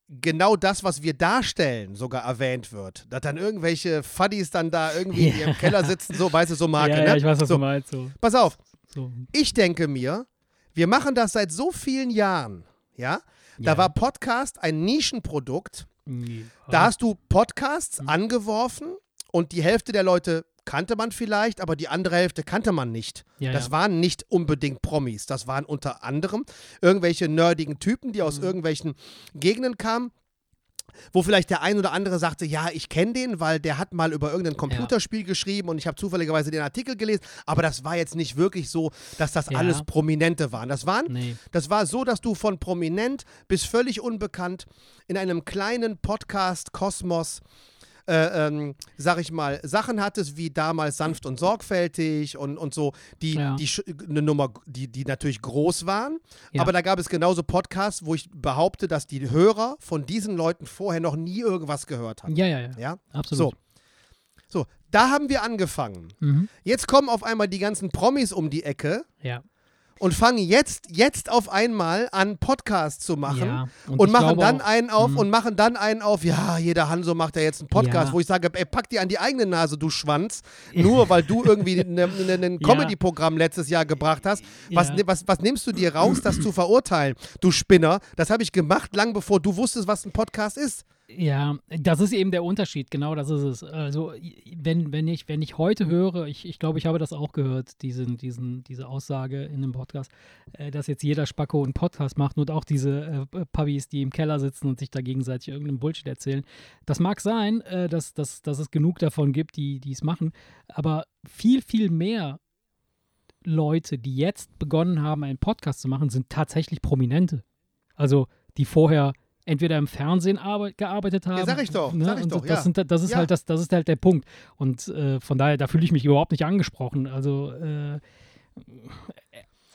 genau das, was wir darstellen, sogar erwähnt wird. Dass dann irgendwelche Fuddies dann da irgendwie in Ja. ihrem Keller sitzen, so, weißt du, so Marke, ja, ne? ja, ich weiß, was so, du meinst. So, pass auf, so. ich denke mir, wir machen das seit so vielen Jahren, ja? Da Ja. war Podcast ein Nischenprodukt. Da hast du Podcasts Mhm. angeworfen und die Hälfte der Leute kannte man vielleicht, aber die andere Hälfte kannte man nicht. ja, das ja. waren nicht unbedingt Promis. Das waren unter anderem irgendwelche nerdigen Typen, die aus Mhm. irgendwelchen Gegenden kamen. Wo vielleicht der ein oder andere sagte, ja, ich kenne den, weil der hat mal über irgendein Computerspiel geschrieben und ich habe zufälligerweise den Artikel gelesen. Aber das war jetzt nicht wirklich so, dass das Ja. alles Prominente waren. Das waren Nee. das war so, dass du von prominent bis völlig unbekannt in einem kleinen Podcast-Kosmos, äh, ähm, sag ich mal, Sachen hattest, wie damals sanft und sorgfältig und, und so, die, Ja. die eine Nummer, die, die natürlich groß waren. Ja. Aber da gab es genauso Podcasts, wo ich behaupte, dass die Hörer von diesen Leuten vorher noch nie irgendwas gehört haben. Ja, ja, ja. Ja? Absolut. So. So, da haben wir angefangen. Mhm. Jetzt kommen auf einmal die ganzen Promis um die Ecke Ja. Und fangen jetzt, jetzt auf einmal an, Podcasts zu machen Ja, und, ich machen dann auch- einen auf Mhm. und machen dann einen auf, ja, jeder Hanso macht ja jetzt einen Podcast, Ja. wo ich sage, ey, pack dir an die eigene Nase, du Schwanz, nur weil du irgendwie ein ne, ne, ne. Comedy-Programm letztes Jahr gebracht hast. Was, ne- was, was nimmst du dir raus, das zu verurteilen, du Spinner? Das habe ich gemacht, lang bevor du wusstest, was ein Podcast ist. Ja, das ist eben der Unterschied, genau das ist es. Also wenn, wenn, ich, wenn ich heute höre, ich, ich glaube, ich habe das auch gehört, diesen, diesen, diese Aussage in einem Podcast, äh, dass jetzt jeder Spacko einen Podcast macht und auch diese äh, Puppies, die im Keller sitzen und sich da gegenseitig irgendeinen Bullshit erzählen. Das mag sein, äh, dass, dass, dass es genug davon gibt, die es machen, aber viel, viel mehr Leute, die jetzt begonnen haben, einen Podcast zu machen, sind tatsächlich Prominente. Also die vorher entweder im Fernsehen arbe- gearbeitet haben. sag ich doch, ne? sag ich doch, das, ja. sind, das ist Ja. halt das, das ist halt der Punkt. Und äh, von daher, da fühle ich mich überhaupt nicht angesprochen. Also äh,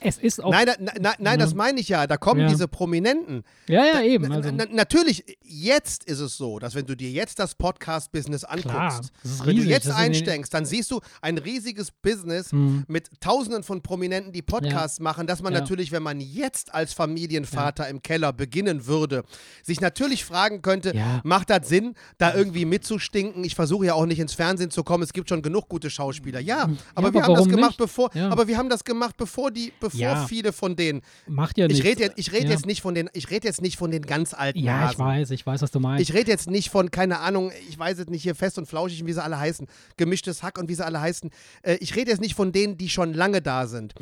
es ist auch. Nein, da, na, na, nein Ja. das meine ich ja. Da kommen Ja. diese Prominenten. ja, ja, eben. Na- Also, na, natürlich, jetzt ist es so, dass wenn du dir jetzt das Podcast-Business anguckst, ist wenn du riesig, jetzt einsteckst, dann siehst du ein riesiges Business Hm. mit tausenden von Prominenten, die Podcasts machen, dass man Ja. natürlich, wenn man jetzt als Familienvater im Keller beginnen würde, sich natürlich fragen könnte, Ja. macht das Sinn, da irgendwie mitzustinken? Ich versuche ja auch nicht ins Fernsehen zu kommen, es gibt schon genug gute Schauspieler. Ja, aber Hm. Ja, wir aber haben das gemacht, nicht? bevor, Ja. aber wir haben das gemacht, bevor die, bevor Ja. viele von denen. macht ja Ich nichts. rede jetzt, ich red Ja. jetzt nicht von den, ich rede jetzt nicht von den ganz alten Ja, ich Hasen. weiß, ich weiß, was du meinst. Ich rede jetzt nicht von, keine Ahnung, ich weiß jetzt nicht hier fest und flauschig, und wie sie alle heißen, gemischtes Hack und wie sie alle heißen. Äh, ich rede jetzt nicht von denen, die schon lange da sind.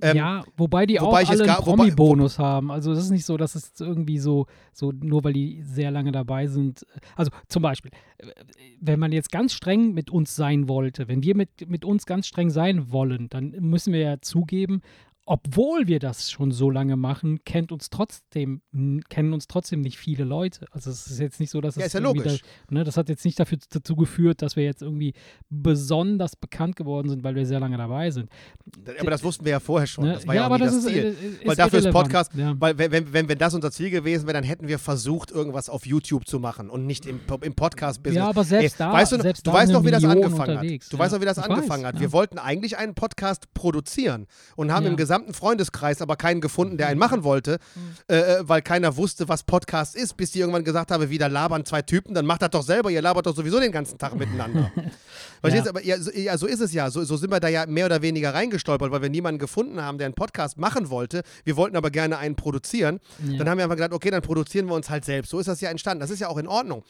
Ähm, ja, wobei die wobei ich auch alle einen Promi-Bonus haben. Also es ist nicht so, dass es irgendwie so, so, nur weil die sehr lange dabei sind. Also zum Beispiel, wenn man jetzt ganz streng mit uns sein wollte, wenn wir mit, mit uns ganz streng sein wollen, dann müssen wir ja zugeben, obwohl wir das schon so lange machen, kennt uns trotzdem, kennen uns trotzdem nicht viele Leute. Also es ist jetzt nicht so, dass Ja, es ist ja logisch. Da, ne, das hat jetzt nicht dafür, dazu geführt, dass wir jetzt irgendwie besonders bekannt geworden sind, weil wir sehr lange dabei sind. aber das wussten wir ja vorher schon. Ne? Das war ja, auch aber nie das das ist, Ziel. äh, ist Weil dafür ist. Podcast, Ja. weil wenn, wenn, wenn, das unser Ziel gewesen wäre, dann hätten wir versucht, irgendwas auf YouTube zu machen und nicht im, im Podcast-Business. Ja, aber selbst Ey, da- weißt du, noch- selbst du da weißt noch, wie das angefangen unterwegs, hat. Du ja. weißt noch, wie das Ich angefangen weiß, hat. ja. Wir wollten eigentlich einen Podcast produzieren und haben Ja. im gesamten Freundeskreis aber keinen gefunden, der einen machen wollte, Mhm. äh, äh, weil keiner wusste, was Podcast ist, bis die irgendwann gesagt haben, wieder labern zwei Typen, dann macht das doch selber, ihr labert doch sowieso den ganzen Tag miteinander. Verstehst du? Aber ja, so, ja, so ist es ja. So, so sind wir da ja mehr oder weniger reingestolpert, weil wir niemanden gefunden haben, der einen Podcast machen wollte. Wir wollten aber gerne einen produzieren. Ja. Dann haben wir einfach gedacht, okay, dann produzieren wir uns halt selbst. So ist das ja entstanden. Das ist ja auch in Ordnung.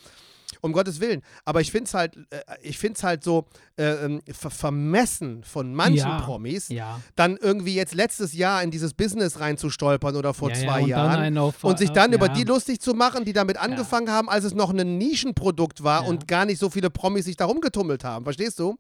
Um Gottes Willen. Aber ich finde es halt, äh, ich find's halt so äh, ähm, ver vermessen von manchen Ja. Promis, ja. dann irgendwie jetzt letztes Jahr in dieses Business reinzustolpern oder vor ja, zwei und Dann Jahren. auf, und sich dann äh, über ja. die lustig zu machen, die damit angefangen haben, als es noch ein Nischenprodukt war und gar nicht so viele Promis sich da rumgetummelt haben. Verstehst du?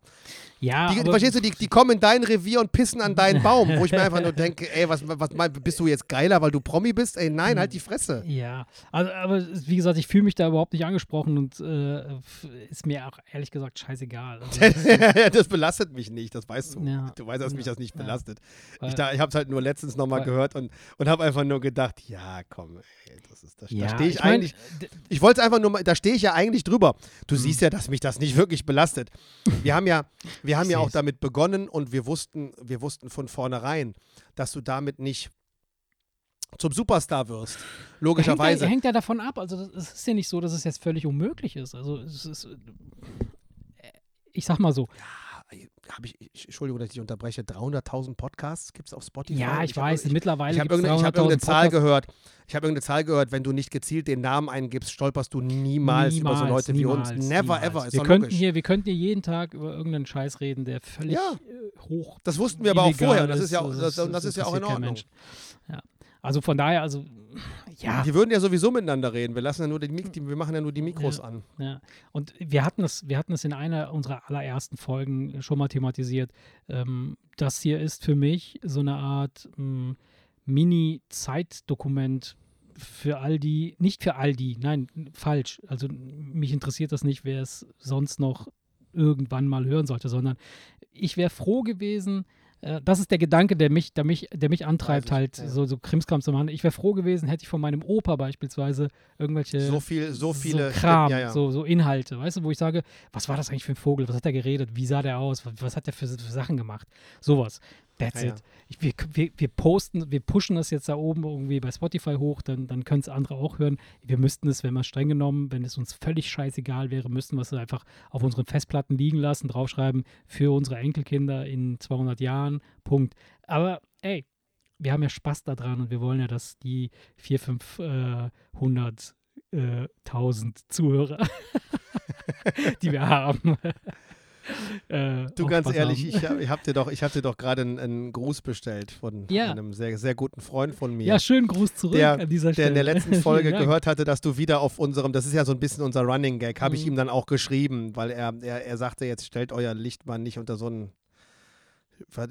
Ja, Die, verstehst du, die, die kommen in dein Revier und pissen an deinen Baum, wo ich mir einfach nur denke, ey, was, was bist du jetzt geiler, weil du Promi bist? Ey, nein, halt die Fresse. Ja, also, aber wie gesagt, ich fühle mich da überhaupt nicht angesprochen und äh, f- ist mir auch ehrlich gesagt scheißegal. Also, das belastet mich nicht, das weißt du. Ja. Du weißt, dass mich das nicht Ja. belastet. Weil- Ich, da- ich habe es halt nur letztens nochmal gehört und, und habe einfach nur gedacht, ja, komm, ey, das ist, das, ja, da stehe ich, mein, eigentlich, d- ich wollte es einfach nur mal, da stehe ich ja eigentlich drüber. Du Mhm. siehst ja, dass mich das nicht wirklich belastet. Wir haben ja, wir haben Ich ja auch damit begonnen und wir wussten, wir wussten von vornherein, dass du damit nicht zum Superstar wirst. Logischerweise. Hängt ja, hängt ja davon ab. Also es ist ja nicht so, dass es jetzt völlig unmöglich ist. Also es ist, äh, ich sag mal so, Habe ich, ich, Entschuldigung, dass ich dich unterbreche, 300.000 Podcasts gibt es auf Spotify? ja, ich, hab- weiß, ich, mittlerweile ich habe gibt's irgendeine, ich hab 300.000 irgendeine Zahl Podcasts. gehört. Ich habe irgendeine Zahl gehört, wenn du nicht gezielt den Namen eingibst, stolperst du niemals, über so Leute wie uns. niemals, Never niemals. ever. Ist wir könnten logisch. hier, wir könnten hier jeden Tag über irgendeinen Scheiß reden, der völlig Ja. äh, hoch. Das wussten wir aber auch vorher. Das ist ja, auch- das, das- das ist ja auch in Ordnung. Also von daher, also ja, Die würden ja sowieso miteinander reden. Wir lassen ja nur die, Mik- die wir machen ja nur die Mikros Ja. an. Ja, und wir hatten es, wir hatten es in einer unserer allerersten Folgen schon mal thematisiert. Ähm, das hier ist für mich so eine Art ähm, Mini-Zeitdokument für all die, nicht für all die, nein, falsch. Also mich interessiert das nicht, wer es sonst noch irgendwann mal hören sollte, sondern ich wäre froh gewesen, das ist der Gedanke, der mich, der mich, der mich antreibt, Weiß ich, halt ja. so, so Krimskram zu machen. Ich wäre froh gewesen, hätte ich von meinem Opa beispielsweise irgendwelche So viel, so viele so Kram, Ja, ja. So, so Inhalte, weißt du, wo ich sage, was war das eigentlich für ein Vogel, was hat er geredet, wie sah der aus, was, was hat er für, für Sachen gemacht, sowas. That's Ja, it. Ich, wir, wir, wir posten, wir pushen das jetzt da oben irgendwie bei Spotify hoch, dann, dann können es andere auch hören. Wir müssten es, wenn wir streng genommen, wenn es uns völlig scheißegal wäre, müssten wir es einfach auf unseren Festplatten liegen lassen, draufschreiben für unsere Enkelkinder in 200 Jahren. Punkt. Aber ey, wir haben ja Spaß daran und wir wollen ja, dass die 400, 500, äh, 1000 Zuhörer, die wir haben, äh, Du ganz ehrlich, ich, ich habe dir doch, ich hab dir doch gerade einen, einen Gruß bestellt von Ja. einem sehr, sehr guten Freund von mir. Ja, schönen Gruß zurück Der- an dieser der Stelle. in der letzten Folge gehört hatte, dass du wieder auf unserem, das ist ja so ein bisschen unser Running Gag, habe ich Mhm. ihm dann auch geschrieben, weil er, er, er sagte, jetzt stellt euer Licht mal nicht unter so einen.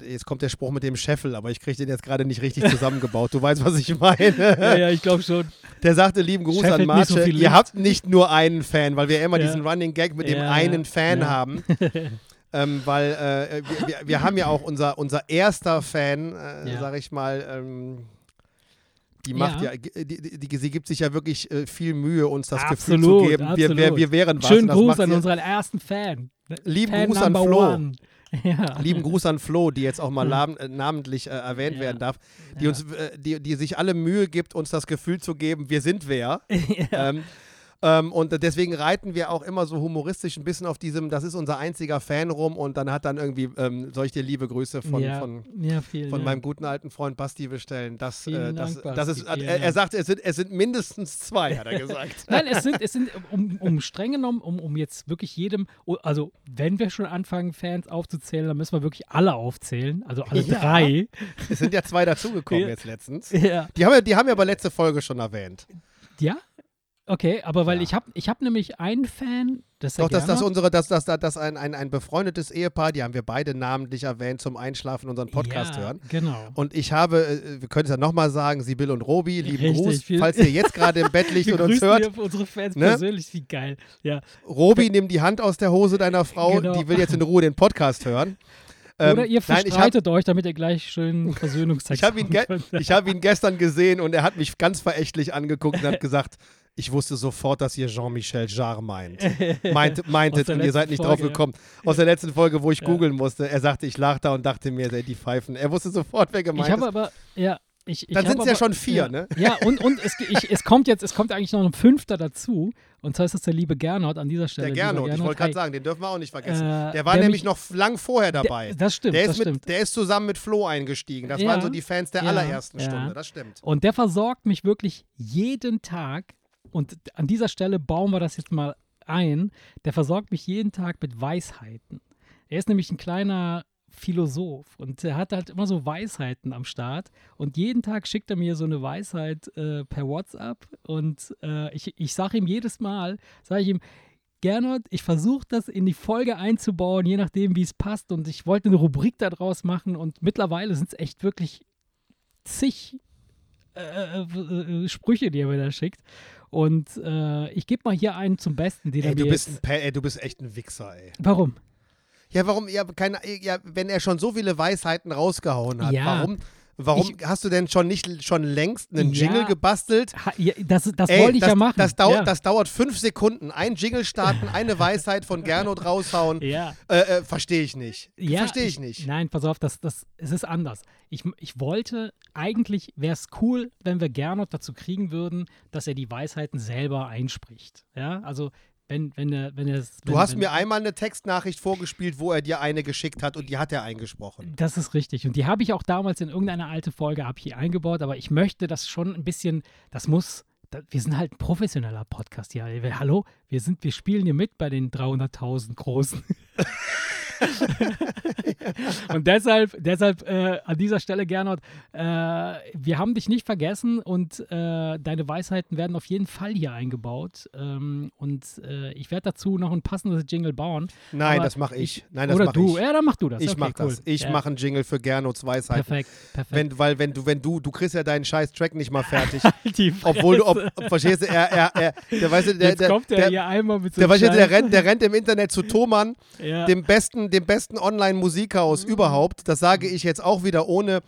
Jetzt kommt der Spruch mit dem Scheffel, aber ich kriege den jetzt gerade nicht richtig zusammengebaut. Du weißt, was ich meine. Ja, ja, ich glaube schon. Der sagte, lieben Gruß Scheffelt an so Marce, viel ihr habt nicht nur einen Fan, weil wir immer Ja. diesen Running Gag mit dem Ja, einen ja, Fan haben. ähm, weil äh, wir, wir, wir haben ja auch unser, unser erster Fan, äh, sag ich mal, ähm, die macht ja, Ja. die, die, die, sie gibt sich ja wirklich äh, viel Mühe, uns das Gefühl Absolut, zu geben, wir, wir, wir wären was. Schönen Gruß an unseren ersten Fan. Lieben Fan Gruß an Flo. one. Ja. Lieben Gruß an Flo, die jetzt auch mal Mhm. namentlich äh, erwähnt Ja. werden darf, die Ja. uns, äh, die, die sich alle Mühe gibt, uns das Gefühl zu geben, wir sind wer. Ähm, ähm, und deswegen reiten wir auch immer so humoristisch ein bisschen auf diesem, das ist unser einziger Fan rum und dann hat dann irgendwie, ähm, soll ich dir liebe Grüße von, ja. von, ja, vielen von Dank. meinem guten alten Freund Basti bestellen. Das, äh, das, Dank, das ist, er, er sagte, es sind, es sind mindestens zwei, hat er gesagt. Nein, es sind, es sind um, um streng genommen, um, um jetzt wirklich jedem, oh, also wenn wir schon anfangen, Fans aufzuzählen, dann müssen wir wirklich alle aufzählen, also alle Ja. drei. es sind ja zwei dazugekommen Ja. jetzt letztens. Ja. Die haben, ja, die haben ja aber letzte Folge schon erwähnt. ja? Okay, aber weil Ja. ich habe ich hab nämlich einen Fan, das Doch, dass das unsere, dass das, das, das ein, ein, ein befreundetes Ehepaar, die haben wir beide namentlich erwähnt, zum Einschlafen unseren Podcast ja, hören. Genau. Und ich habe, äh, wir können es ja nochmal sagen, Sibyl und Robi, lieben Richtig, Gruß, falls ihr jetzt gerade im Bett liegt und uns hört. unsere Fans Ne? persönlich, wie geil. Ja. Robi, nimm die Hand aus der Hose deiner Frau, Genau. die will jetzt in Ruhe den Podcast hören. Ähm, Oder ihr nein, ich habe verstreitet euch, damit ihr gleich schön Versöhnungstext ich hab ihn, ge hab ihn gestern gesehen und er hat mich ganz verächtlich angeguckt und hat gesagt, ich wusste sofort, dass ihr Jean-Michel Jarre meint. Meint, meintet und ihr seid nicht drauf Folge. gekommen. Aus der letzten Folge, wo ich Ja. googeln musste. Er sagte, ich lach da und dachte mir, die Pfeifen. Er wusste sofort, wer gemeint Ich habe ist. aber, ja, ich, ich Dann hab sind's ja schon vier, ja, ne? Ja, und, und es, ich, es kommt jetzt, es kommt eigentlich noch ein Fünfter dazu. Und zwar ist das der liebe Gernot an dieser Stelle. Der Lieber Gernot, ich wollte gerade sagen, den dürfen wir auch nicht vergessen. äh, der war der nämlich mich- noch lang vorher dabei. Der, das stimmt, der, das ist stimmt. mit, der ist zusammen mit Flo eingestiegen. Das Ja, waren so die Fans der ja, allerersten. Stunde, das stimmt. Und der versorgt mich wirklich jeden Tag. Und an dieser Stelle bauen wir das jetzt mal ein. Der versorgt mich jeden Tag mit Weisheiten. Er ist nämlich ein kleiner Philosoph und er hat halt immer so Weisheiten am Start. Und jeden Tag schickt er mir so eine Weisheit äh, per WhatsApp. Und äh, ich, ich sage ihm jedes Mal, sage ich ihm, Gernot, ich versuche das in die Folge einzubauen, je nachdem, wie es passt. Und ich wollte eine Rubrik daraus machen. Und mittlerweile sind es echt wirklich zig äh, äh, Sprüche, die er mir da schickt. Und äh, ich gebe mal hier einen zum Besten, den Ey, er du mir bist, ein jetzt, Pe- ey, du bist echt ein Wichser, ey. Warum? Ja, warum, ja, keine, ja, wenn er schon so viele Weisheiten rausgehauen hat, Ja. warum, warum hast du denn schon nicht schon längst einen Ja. Jingle gebastelt? Ha, ja, das das Ey, wollte ich das, ja machen. Das, dauert, ja. das dauert fünf Sekunden. Ein Jingle starten, eine Weisheit von Gernot raushauen. ja. Äh, äh, Verstehe ich nicht. Ja, Verstehe ich nicht. Nein, pass auf, das, das, es ist anders. Ich, ich wollte, eigentlich wäre es cool, wenn wir Gernot dazu kriegen würden, dass er die Weisheiten selber einspricht. Ja, also wenn, wenn er, wenn er Du hast mir einmal eine Textnachricht vorgespielt, wo er dir eine geschickt hat und die hat er eingesprochen. Das ist richtig. Und die habe ich auch damals in irgendeiner alte Folge habe ich hier eingebaut, aber ich möchte das schon ein bisschen, das muss, wir sind halt ein professioneller Podcast hier. Hallo, wir sind, wir spielen hier mit bei den 300.000 Großen. und deshalb, deshalb äh, an dieser Stelle, Gernot, äh, wir haben dich nicht vergessen und äh, deine Weisheiten werden auf jeden Fall hier eingebaut. Ähm, und äh, ich werde dazu noch ein passendes Jingle bauen. Nein, Aber das mache ich. Nein, das Oder mache du. ich. Ja, dann mach du das. Ich okay, mache cool. das. Ich ja. mache einen Jingle für Gernots Weisheiten. Perfekt, perfekt. Wenn, weil wenn du, wenn du, du kriegst ja deinen scheiß Track nicht mal fertig. Obwohl du, ob, verstehst du, er, er, er, der, weißt du, der, der, kommt er der, einmal mit so der, du, der, rennt, der rennt im Internet zu Thomann, ja. dem besten, dem besten Online-Musikhaus Mhm. überhaupt. Das sage ich jetzt auch wieder ohne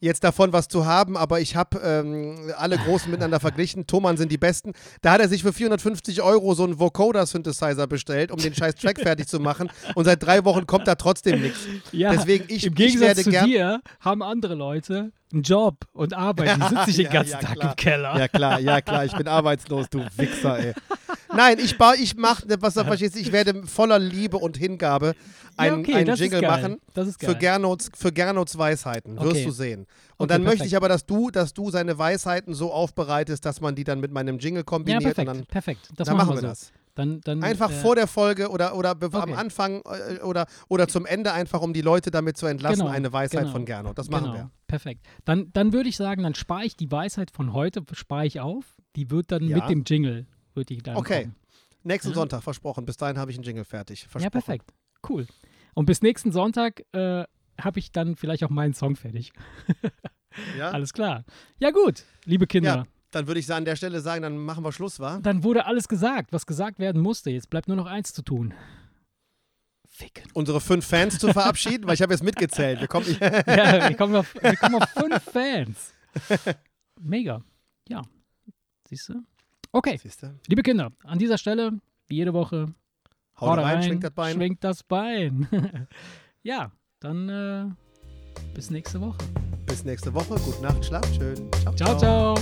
jetzt davon was zu haben, aber ich habe ähm, alle Großen miteinander verglichen. Thomann sind die Besten. Da hat er sich für 450 Euro so einen Vocoder-Synthesizer bestellt, um den scheiß Track fertig zu machen. Und seit drei Wochen kommt da trotzdem nichts. Ja, Deswegen, ich, Im ich Gegensatz werde zu dir haben andere Leute einen Job und arbeiten. Die sitzen nicht den ganzen ja, Tag klar. im Keller. Ja klar, ja klar, ich bin arbeitslos, du Wichser, ey. Nein, ich ich mache, was du verstehst, ich werde voller Liebe und Hingabe Ja, einen, okay, einen Jingle machen Das ist geil. für Gernots, für Gernots Weisheiten. Wirst Okay. du sehen. Und Okay, dann möchte ich aber, dass du, dass du seine Weisheiten so aufbereitest, dass man die dann mit meinem Jingle ja, kombiniert perfekt. und dann, perfekt. Das dann machen, wir so. das. Dann, dann, Einfach äh, vor der Folge oder, oder bev- am Okay. Anfang äh, oder, oder zum Ende einfach, um die Leute damit zu entlassen, Genau, eine Weisheit genau. von Gernot. Das machen genau, wir. Perfekt. Dann, dann würde ich sagen, dann spare ich die Weisheit von heute, spare ich auf. Die wird dann Ja. mit dem Jingle, wird die dann Okay. kommen. Nächsten Ja. Sonntag, versprochen. Bis dahin habe ich einen Jingle fertig. Versprochen. Ja, perfekt. Cool. Und bis nächsten Sonntag äh, habe ich dann vielleicht auch meinen Song fertig. Ja? Alles klar. Ja, gut, liebe Kinder. Ja. Dann würde ich an der Stelle sagen, dann machen wir Schluss, wa? Dann wurde alles gesagt, was gesagt werden musste. Jetzt bleibt nur noch eins zu tun. Ficken. Unsere fünf Fans zu verabschieden, weil ich habe jetzt mitgezählt. Wir kommen, Ja, wir kommen auf, wir kommen auf fünf Fans. Mega. Ja. Siehst du? Okay, Siehst du? liebe Kinder, an dieser Stelle, wie jede Woche, Haut haut rein, schwingt das Bein. Schwingt das Bein. ja, dann äh, bis nächste Woche. Bis nächste Woche. Gute Nacht, schlaft schön. Ciao, ciao.